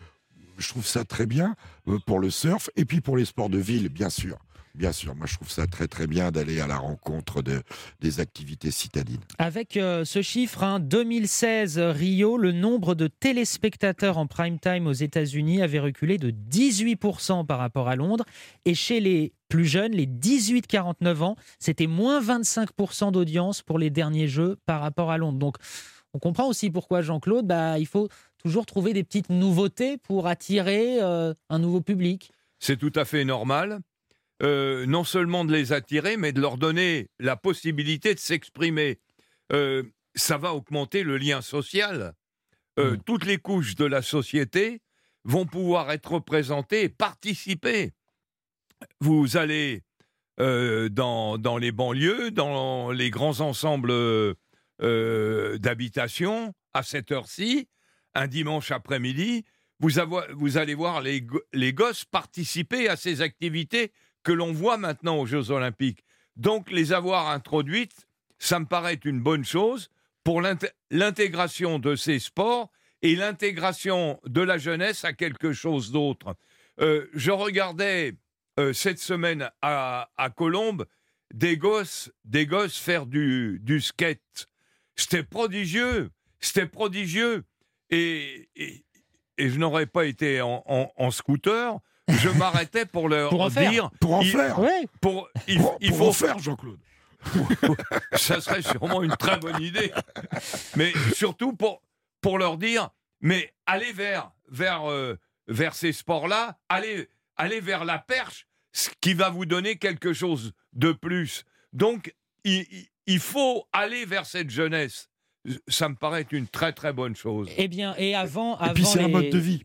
Je trouve ça très bien euh, pour le surf et puis pour les sports de ville, bien sûr. Bien sûr, moi je trouve ça très très bien d'aller à la rencontre de, des activités citadines. Avec euh, ce chiffre, hein, 2016 Rio, le nombre de téléspectateurs en prime time aux États-Unis avait reculé de 18% par rapport à Londres. Et chez les plus jeunes, les 18-49 ans, c'était moins 25% d'audience pour les derniers jeux par rapport à Londres. Donc on comprend aussi pourquoi Jean-Claude, bah, il faut toujours trouver des petites nouveautés pour attirer euh, un nouveau public. c'est tout à fait normal, euh, non seulement de les attirer, mais de leur donner la possibilité de s'exprimer. Euh, ça va augmenter le lien social. Euh, Mm. Toutes les couches de la société vont pouvoir être représentées et participer. Vous allez dans, dans les banlieues, dans les grands ensembles d'habitation, à cette heure-ci, un dimanche après-midi, vous, vous allez voir les, les gosses participer à ces activités que l'on voit maintenant aux Jeux Olympiques. Donc, les avoir introduites, ça me paraît une bonne chose pour l'int- l'intégration de ces sports et l'intégration de la jeunesse à quelque chose d'autre. Euh, je regardais euh, cette semaine à, à Colombes des gosses, des gosses faire du, du skate. C'était prodigieux, c'était prodigieux. Et, et, je n'aurais pas été en scooter, je m'arrêtais pour leur Pour en faire. dire, Pour en Il- faire Ouais. pour, il, Pour, il pour faut en faire, Jean-Claude ça serait sûrement une très bonne idée. Mais surtout pour, pour leur dire, mais allez vers, vers, euh, vers ces sports-là, allez, allez vers la perche. ce qui va vous donner quelque chose de plus. Donc, il, il faut aller vers cette jeunesse ça me paraît une très très bonne chose. Eh bien, et avant, et puis c'est un mode de vie.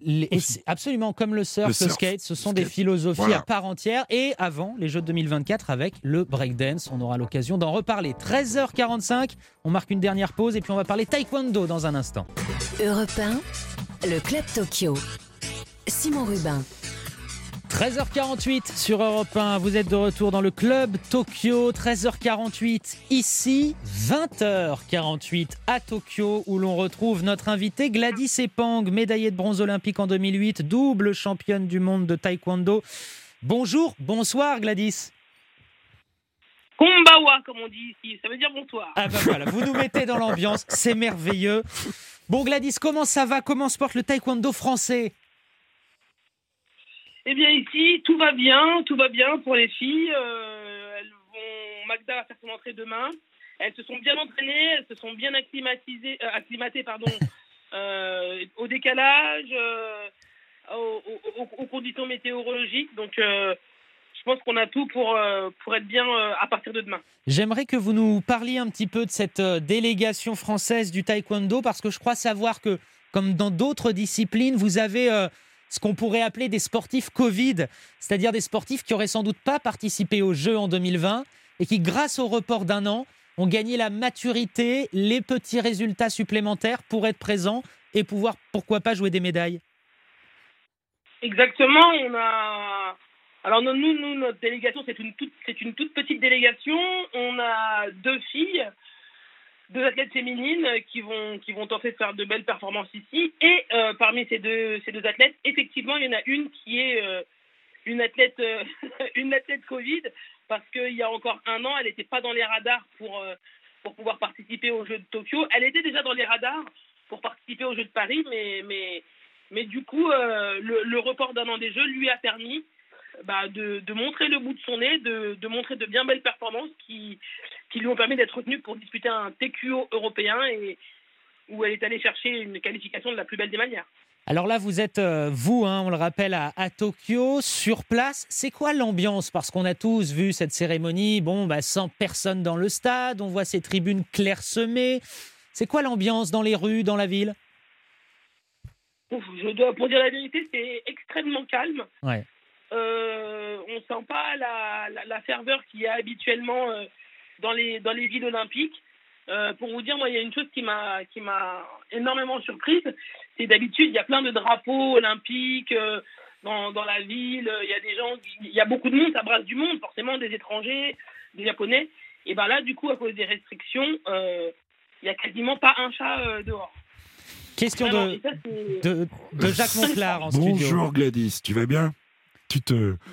absolument, comme le surf, le, skate, ce sont des philosophies à part entière. Et avant les Jeux de 2024 avec le breakdance, on aura l'occasion d'en reparler. 13h45, on marque une dernière pause et puis on va parler taekwondo dans un instant. Europe 1, le Club Tokyo. Simon Rubin. 13h48 sur Europe 1, vous êtes de retour dans le club Tokyo, 13h48 ici, 20h48 à Tokyo où l'on retrouve notre invité Gladys Epang, médaillée de bronze olympique en 2008, double championne du monde de taekwondo. Bonjour, bonsoir Gladys. Kombawa, comme on dit ici, ça veut dire bonsoir. Ah ben voilà, vous nous mettez dans l'ambiance, c'est merveilleux. Bon Gladys, comment ça va? Comment se porte le taekwondo français? Eh bien ici, tout va bien, tout va bien pour les filles. Euh, elles vont, Magda va faire son entrée demain. Elles se sont bien entraînées, elles se sont bien acclimatisées, euh, acclimatées pardon, euh, au décalage, aux, conditions météorologiques. Donc je pense qu'on a tout pour, pour être bien à partir de demain. J'aimerais que vous nous parliez un petit peu de cette délégation française du taekwondo parce que je crois savoir que, comme dans d'autres disciplines, vous avez ce qu'on pourrait appeler des sportifs Covid, c'est-à-dire des sportifs qui auraient sans doute pas participé aux Jeux en 2020 et qui, grâce au report d'un an, ont gagné la maturité, les petits résultats supplémentaires pour être présents et pouvoir, pourquoi pas, jouer des médailles. Exactement. On a. Alors nous, nous notre délégation, c'est une toute, c'est une toute petite délégation. On a deux filles deux athlètes féminines qui vont, qui vont tenter de faire de belles performances ici. Et euh, parmi ces deux, ces deux athlètes, effectivement, il y en a une qui est euh, une, athlète, euh, une athlète Covid, parce qu'il y a encore un an, elle n'était pas dans les radars pour, pour pouvoir participer aux Jeux de Tokyo. Elle était déjà dans les radars pour participer aux Jeux de Paris, mais, mais, mais du coup, le, le report d'un an des Jeux lui a permis bah, de, de, montrer le bout de son nez, de, de montrer de bien belles performances qui, qui lui ont permis d'être retenue pour disputer un TQO européen et où elle est allée chercher une qualification de la plus belle des manières. Alors là, vous êtes, euh, vous, hein, on le rappelle, à, à Tokyo, sur place. C'est quoi l'ambiance? Parce qu'on a tous vu cette cérémonie, bon, bah, sans personne dans le stade, on voit ces tribunes clairsemées. C'est quoi l'ambiance dans les rues, dans la ville? Je dois, Pour dire la vérité, c'est extrêmement calme. Ouais. Euh, on sent pas la, la, ferveur qu'il y a habituellement euh, dans, les, dans les villes olympiques. Euh, pour vous dire, moi, il y a une chose qui m'a qui m'a énormément surprise, c'est d'habitude il y a plein de drapeaux olympiques euh, dans, dans la ville. Il y a des gens, il y a beaucoup de monde, ça brasse du monde, forcément des étrangers, des japonais. Et ben là, du coup, à cause des restrictions, il y a quasiment pas un chat dehors. Question de, de, de, Jacques Monclar en studio. Bonjour Gladys, tu vas bien?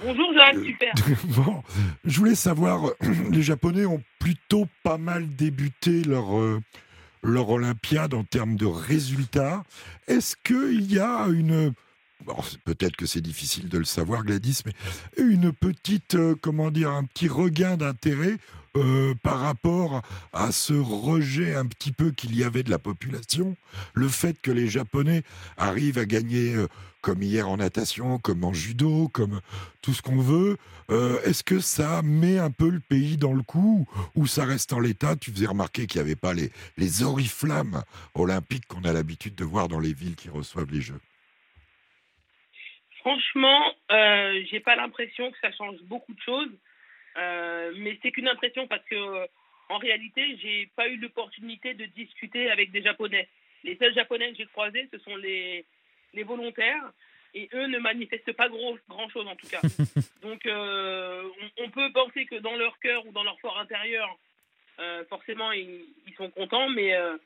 Bonjour Joanne, super. bon, je voulais savoir, les Japonais ont plutôt pas mal débuté leur, euh, leur Olympiade en termes de résultats. Est-ce qu'il y a une... Peut-être que c'est difficile de le savoir, Gladys, mais une petite, euh, comment dire, un petit regain d'intérêt euh, par rapport à ce rejet un petit peu qu'il y avait de la population, le fait que les Japonais arrivent à gagner comme hier en natation, comme en judo, comme tout ce qu'on veut. Euh, est-ce que ça met un peu le pays dans le coup ou ça reste en l'état? Tu faisais remarquer qu'il n'y avait pas les, les oriflammes olympiques qu'on a l'habitude de voir dans les villes qui reçoivent les Jeux. Franchement, euh, j'ai pas l'impression que ça change beaucoup de choses, euh, mais c'est qu'une impression parce que en réalité, j'ai pas eu l'opportunité de discuter avec des Japonais. Les seuls Japonais que j'ai croisés, ce sont les, les volontaires, et eux ne manifestent pas gros, grand-chose en tout cas. Donc euh, on, peut penser que dans leur cœur ou dans leur fort intérieur, euh, forcément ils, sont contents, mais, euh,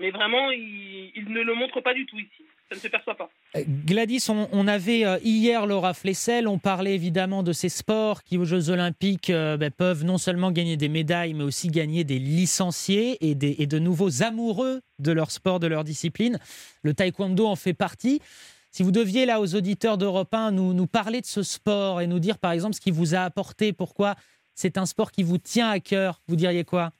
mais vraiment ils, ne le montrent pas du tout ici. Ça ne se perçoit pas. Gladys, on, avait hier Laura Flessel, on parlait évidemment de ces sports qui aux Jeux Olympiques ben, peuvent non seulement gagner des médailles, mais aussi gagner des licenciés et, des, et de nouveaux amoureux de leur sport, de leur discipline. Le taekwondo en fait partie. Si vous deviez, là, aux auditeurs d'Europe 1, nous, nous parler de ce sport et nous dire, par exemple, ce qui vous a apporté, pourquoi c'est un sport qui vous tient à cœur, vous diriez quoi?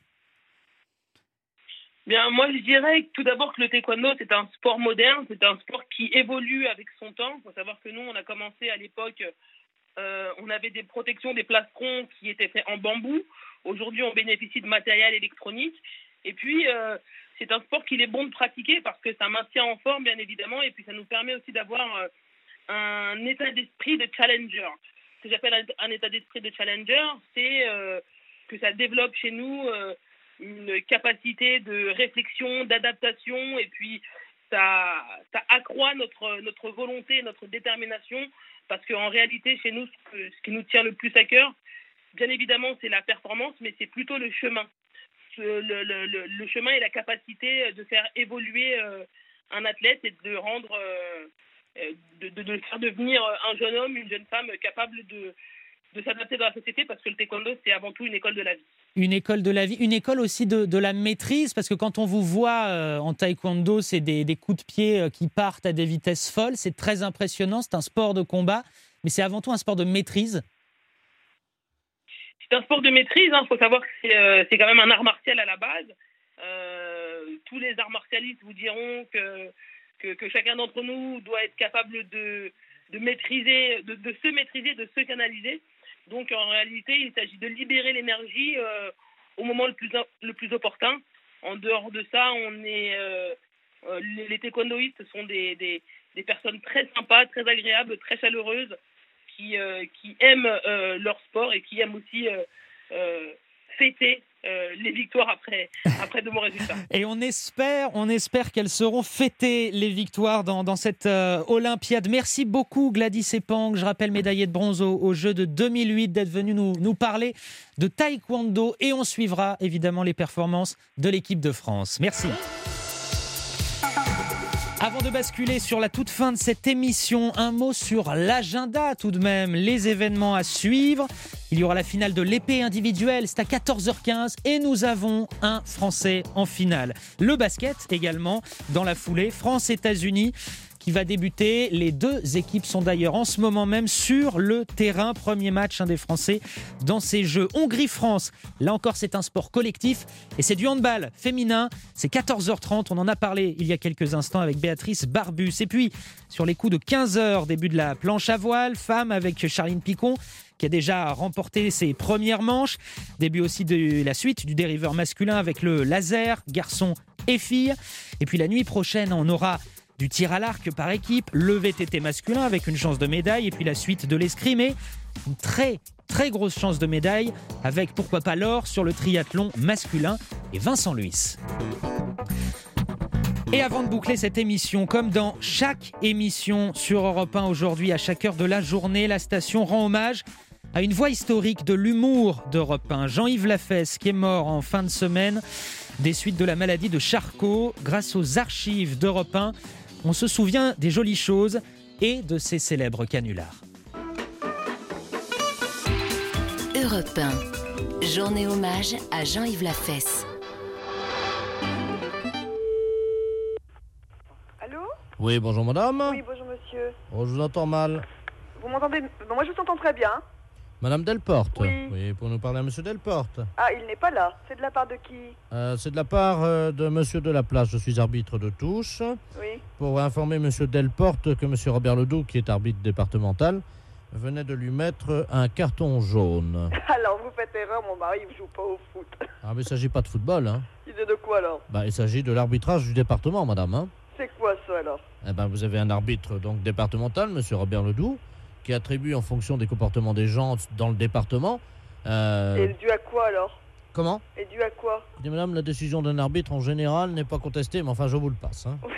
Bien, moi, je dirais tout d'abord que le taekwondo, c'est un sport moderne, c'est un sport qui évolue avec son temps. Il faut savoir que nous, on a commencé à l'époque euh, on avait des protections des plastrons qui étaient faits en bambou. Aujourd'hui, on bénéficie de matériel électronique. Et puis, euh, c'est un sport qu'il est bon de pratiquer parce que ça maintient en forme, bien évidemment, et puis ça nous permet aussi d'avoir euh, un état d'esprit de challenger. Ce que j'appelle un, état d'esprit de challenger, c'est que ça développe chez nous une capacité de réflexion, d'adaptation, et puis ça, accroît notre, notre volonté, notre détermination, parce qu'en réalité, chez nous, ce, qui nous tient le plus à cœur, bien évidemment, c'est la performance, mais c'est plutôt le chemin. Le, chemin et la capacité de faire évoluer euh, un athlète et de rendre, euh, euh, de, faire devenir un jeune homme, une jeune femme capable de, de s'adapter dans la société, parce que le taekwondo, c'est avant tout une école de la vie. Une école de la vie, une école aussi de, la maîtrise, parce que quand on vous voit euh, en taekwondo, c'est des, coups de pied euh, qui partent à des vitesses folles, c'est très impressionnant, c'est un sport de combat, mais c'est avant tout un sport de maîtrise. C'est un sport de maîtrise. Il faut savoir que c'est euh, c'est quand même un art martial à la base. Tous les arts martialistes vous diront que, que, chacun d'entre nous doit être capable de, de maîtriser, de se maîtriser, de se canaliser. Donc en réalité, il s'agit de libérer l'énergie euh, au moment le plus, le plus opportun. En dehors de ça, on est euh, euh, les, taekwondoïstes sont des, des, personnes très sympas, très agréables, très chaleureuses, qui, qui aiment leur sport et qui aiment aussi fêter euh, les victoires après, après de bons résultats. Et on espère, on espère qu'elles seront fêtées, les victoires, dans, dans cette euh, Olympiade. Merci beaucoup, Gladys Epang. Je rappelle médaillée de bronze au, au jeu de 2008, d'être venue nous, nous parler de taekwondo. Et on suivra évidemment les performances de l'équipe de France. Merci. Avant de basculer sur la toute fin de cette émission, un mot sur l'agenda tout de même, les événements à suivre. Il y aura la finale de l'épée individuelle, c'est à 14h15 et nous avons un Français en finale. Le basket également dans la foulée, France-États-Unis qui va débuter. Les deux équipes sont d'ailleurs en ce moment même sur le terrain. Premier match des Français dans ces Jeux. Hongrie-France, là encore c'est un sport collectif et c'est du handball féminin. C'est 14h30, on en a parlé il y a quelques instants avec Béatrice Barbus. Et puis sur les coups de 15h, début de la planche à voile, femme avec Charline Picon qui a déjà remporté ses premières manches. Début aussi de la suite du dériveur masculin avec le laser, garçon et fille. Et puis la nuit prochaine, on aura du tir à l'arc par équipe, le VTT masculin avec une chance de médaille et puis la suite de l'escrimé. Une très très grosse chance de médaille avec pourquoi pas l'or sur le triathlon masculin et Vincent Luis. Et avant de boucler cette émission, comme dans chaque émission sur Europe 1 aujourd'hui, à chaque heure de la journée, la station rend hommage à une voix historique de l'humour d'Europe 1, Jean-Yves Lafesse, qui est mort en fin de semaine des suites de la maladie de Charcot. Grâce aux archives d'Europe 1, on se souvient des jolies choses et de ses célèbres canulars. Europe 1. Journée hommage à Jean-Yves Lafesse. Allô Oui, bonjour madame. Oui, bonjour monsieur. Oh, je vous entends mal. Vous m'entendez? Bon, Moi je vous entends très bien. Madame Delporte. Oui. pour nous parler à monsieur Delporte. Ah, il n'est pas là. C'est de la part de qui Euh, C'est de la part euh, de monsieur Delaplace. Je suis arbitre de touche. Oui. Pour informer monsieur Delporte que monsieur Robert Ledoux, qui est arbitre départemental, venait de lui mettre un carton jaune. Alors vous faites erreur, mon mari ne joue pas au foot. Ah, mais il ne s'agit pas de football. Hein. Il est de quoi alors? Bah, il s'agit de l'arbitrage du département, madame. Hein. C'est quoi ça alors? Eh ben, vous avez un arbitre donc départemental, monsieur Robert Ledoux, qui attribue en fonction des comportements des gens dans le département. euh, Et dû à quoi alors? Comment? Et dû à quoi? Écoutez, madame, la décision d'un arbitre en général n'est pas contestée, mais enfin, je vous le passe. hein. Oui.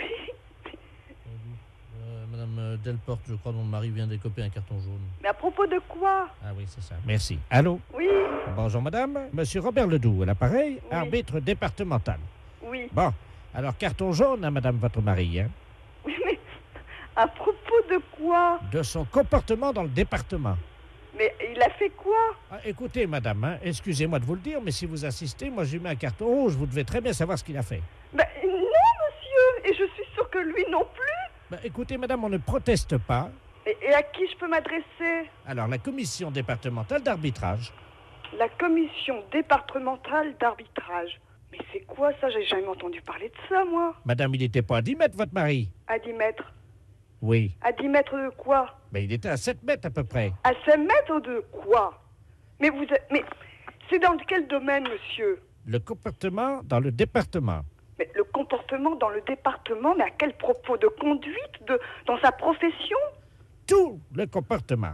Euh, madame euh, Delporte, je crois, mon mari vient d'écoper un carton jaune. Mais à propos de quoi? Ah oui, c'est ça. Merci. Allô? Oui, Bonjour, madame. Monsieur Robert Ledoux, à l'appareil, Oui. arbitre départemental. oui. Bon, alors, carton jaune à madame votre mari, hein, Oui, mais à propos de quoi de son comportement dans le département. Mais il a fait quoi Ah, écoutez, madame, hein, excusez-moi de vous le dire, mais si vous insistez, moi, lui mets un carton rouge. Vous devez très bien savoir ce qu'il a fait. Ben non, monsieur. Et je suis sûre que lui non plus. Bah, écoutez, madame, on ne proteste pas. Et, et à qui je peux m'adresser? Alors, la commission départementale d'arbitrage. La commission départementale d'arbitrage. Mais c'est quoi ça? J'ai jamais entendu parler de ça, moi. Madame, il n'était pas à 10 mètres, votre mari? À 10 mètres. Oui. À 10 mètres de quoi? Mais il était à 7 mètres à peu près. À 5 mètres de quoi? Mais vous êtes... Mais c'est dans quel domaine, monsieur? Le comportement dans le département. Mais le comportement dans le département, mais à quel propos De conduite de, Dans sa profession? Tout le comportement.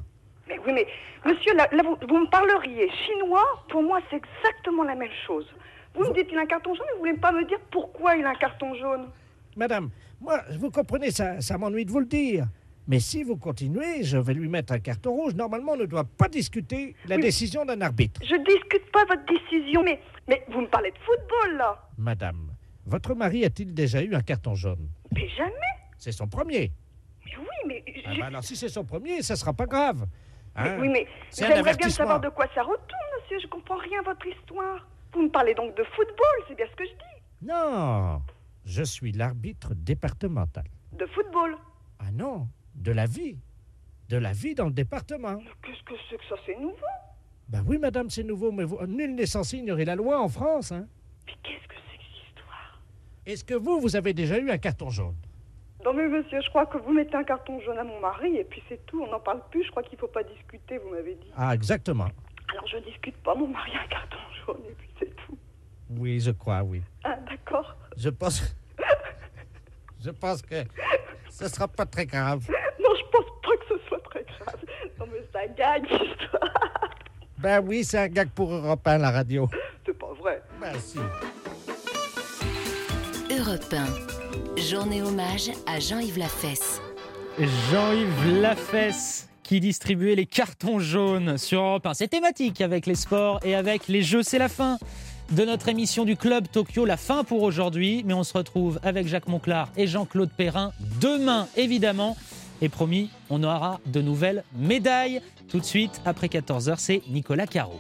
Mais oui, mais monsieur, là, là, vous, vous me parleriez chinois, pour moi c'est exactement la même chose. Vous me dites qu'il a un carton jaune, mais vous voulez pas me dire pourquoi il a un carton jaune? Madame, moi, vous comprenez, ça, ça m'ennuie de vous le dire. Mais si vous continuez, je vais lui mettre un carton rouge. Normalement, on ne doit pas discuter la Oui. décision d'un arbitre. Je discute pas votre décision, mais, mais vous me parlez de football là Madame, votre mari a-t-il déjà eu un carton jaune? Mais jamais C'est son premier. Mais oui, mais... Ah bah alors, si c'est son premier, ça sera pas grave. mais Hein? oui, mais j'aimerais bien savoir de quoi ça retourne, monsieur. Je comprends rien à votre histoire. Vous me parlez donc de football, c'est bien ce que je dis. Non, je suis l'arbitre départemental. De football. Ah non, de la vie. De la vie dans le département. Qu'est-ce que c'est que ça? C'est nouveau? Ben oui, madame, c'est nouveau, mais vous- nul n'est censé ignorer la loi en France. Hein. Mais qu'est-ce que c'est que cette histoire? Est-ce que vous, vous avez déjà eu un carton jaune? Non mais monsieur, je crois que vous mettez un carton jaune à mon mari et puis c'est tout, on n'en parle plus. Je crois qu'il faut pas discuter, vous m'avez dit. Ah, exactement. Alors je discute pas, mon mari a un carton jaune et puis c'est tout. Oui, je crois, oui. Ah d'accord. Je pense. je pense que ce sera pas très grave. Non, je pense pas que ce soit très grave. Non mais ça gagne l'histoire. Ben oui, c'est un gag pour Europe 1, la radio. C'est pas vrai. Ben si. Europe 1. Journée hommage à Jean-Yves Lafesse. Jean-Yves Lafesse qui distribuait les cartons jaunes sur Europe 1. C'est thématique avec les sports et avec les jeux. C'est la fin de notre émission du Club Tokyo. La fin pour aujourd'hui. Mais on se retrouve avec Jacques Monclar et Jean-Claude Perrin demain, évidemment. Et promis, on aura de nouvelles médailles. Tout de suite, après 14h, c'est Nicolas Caro.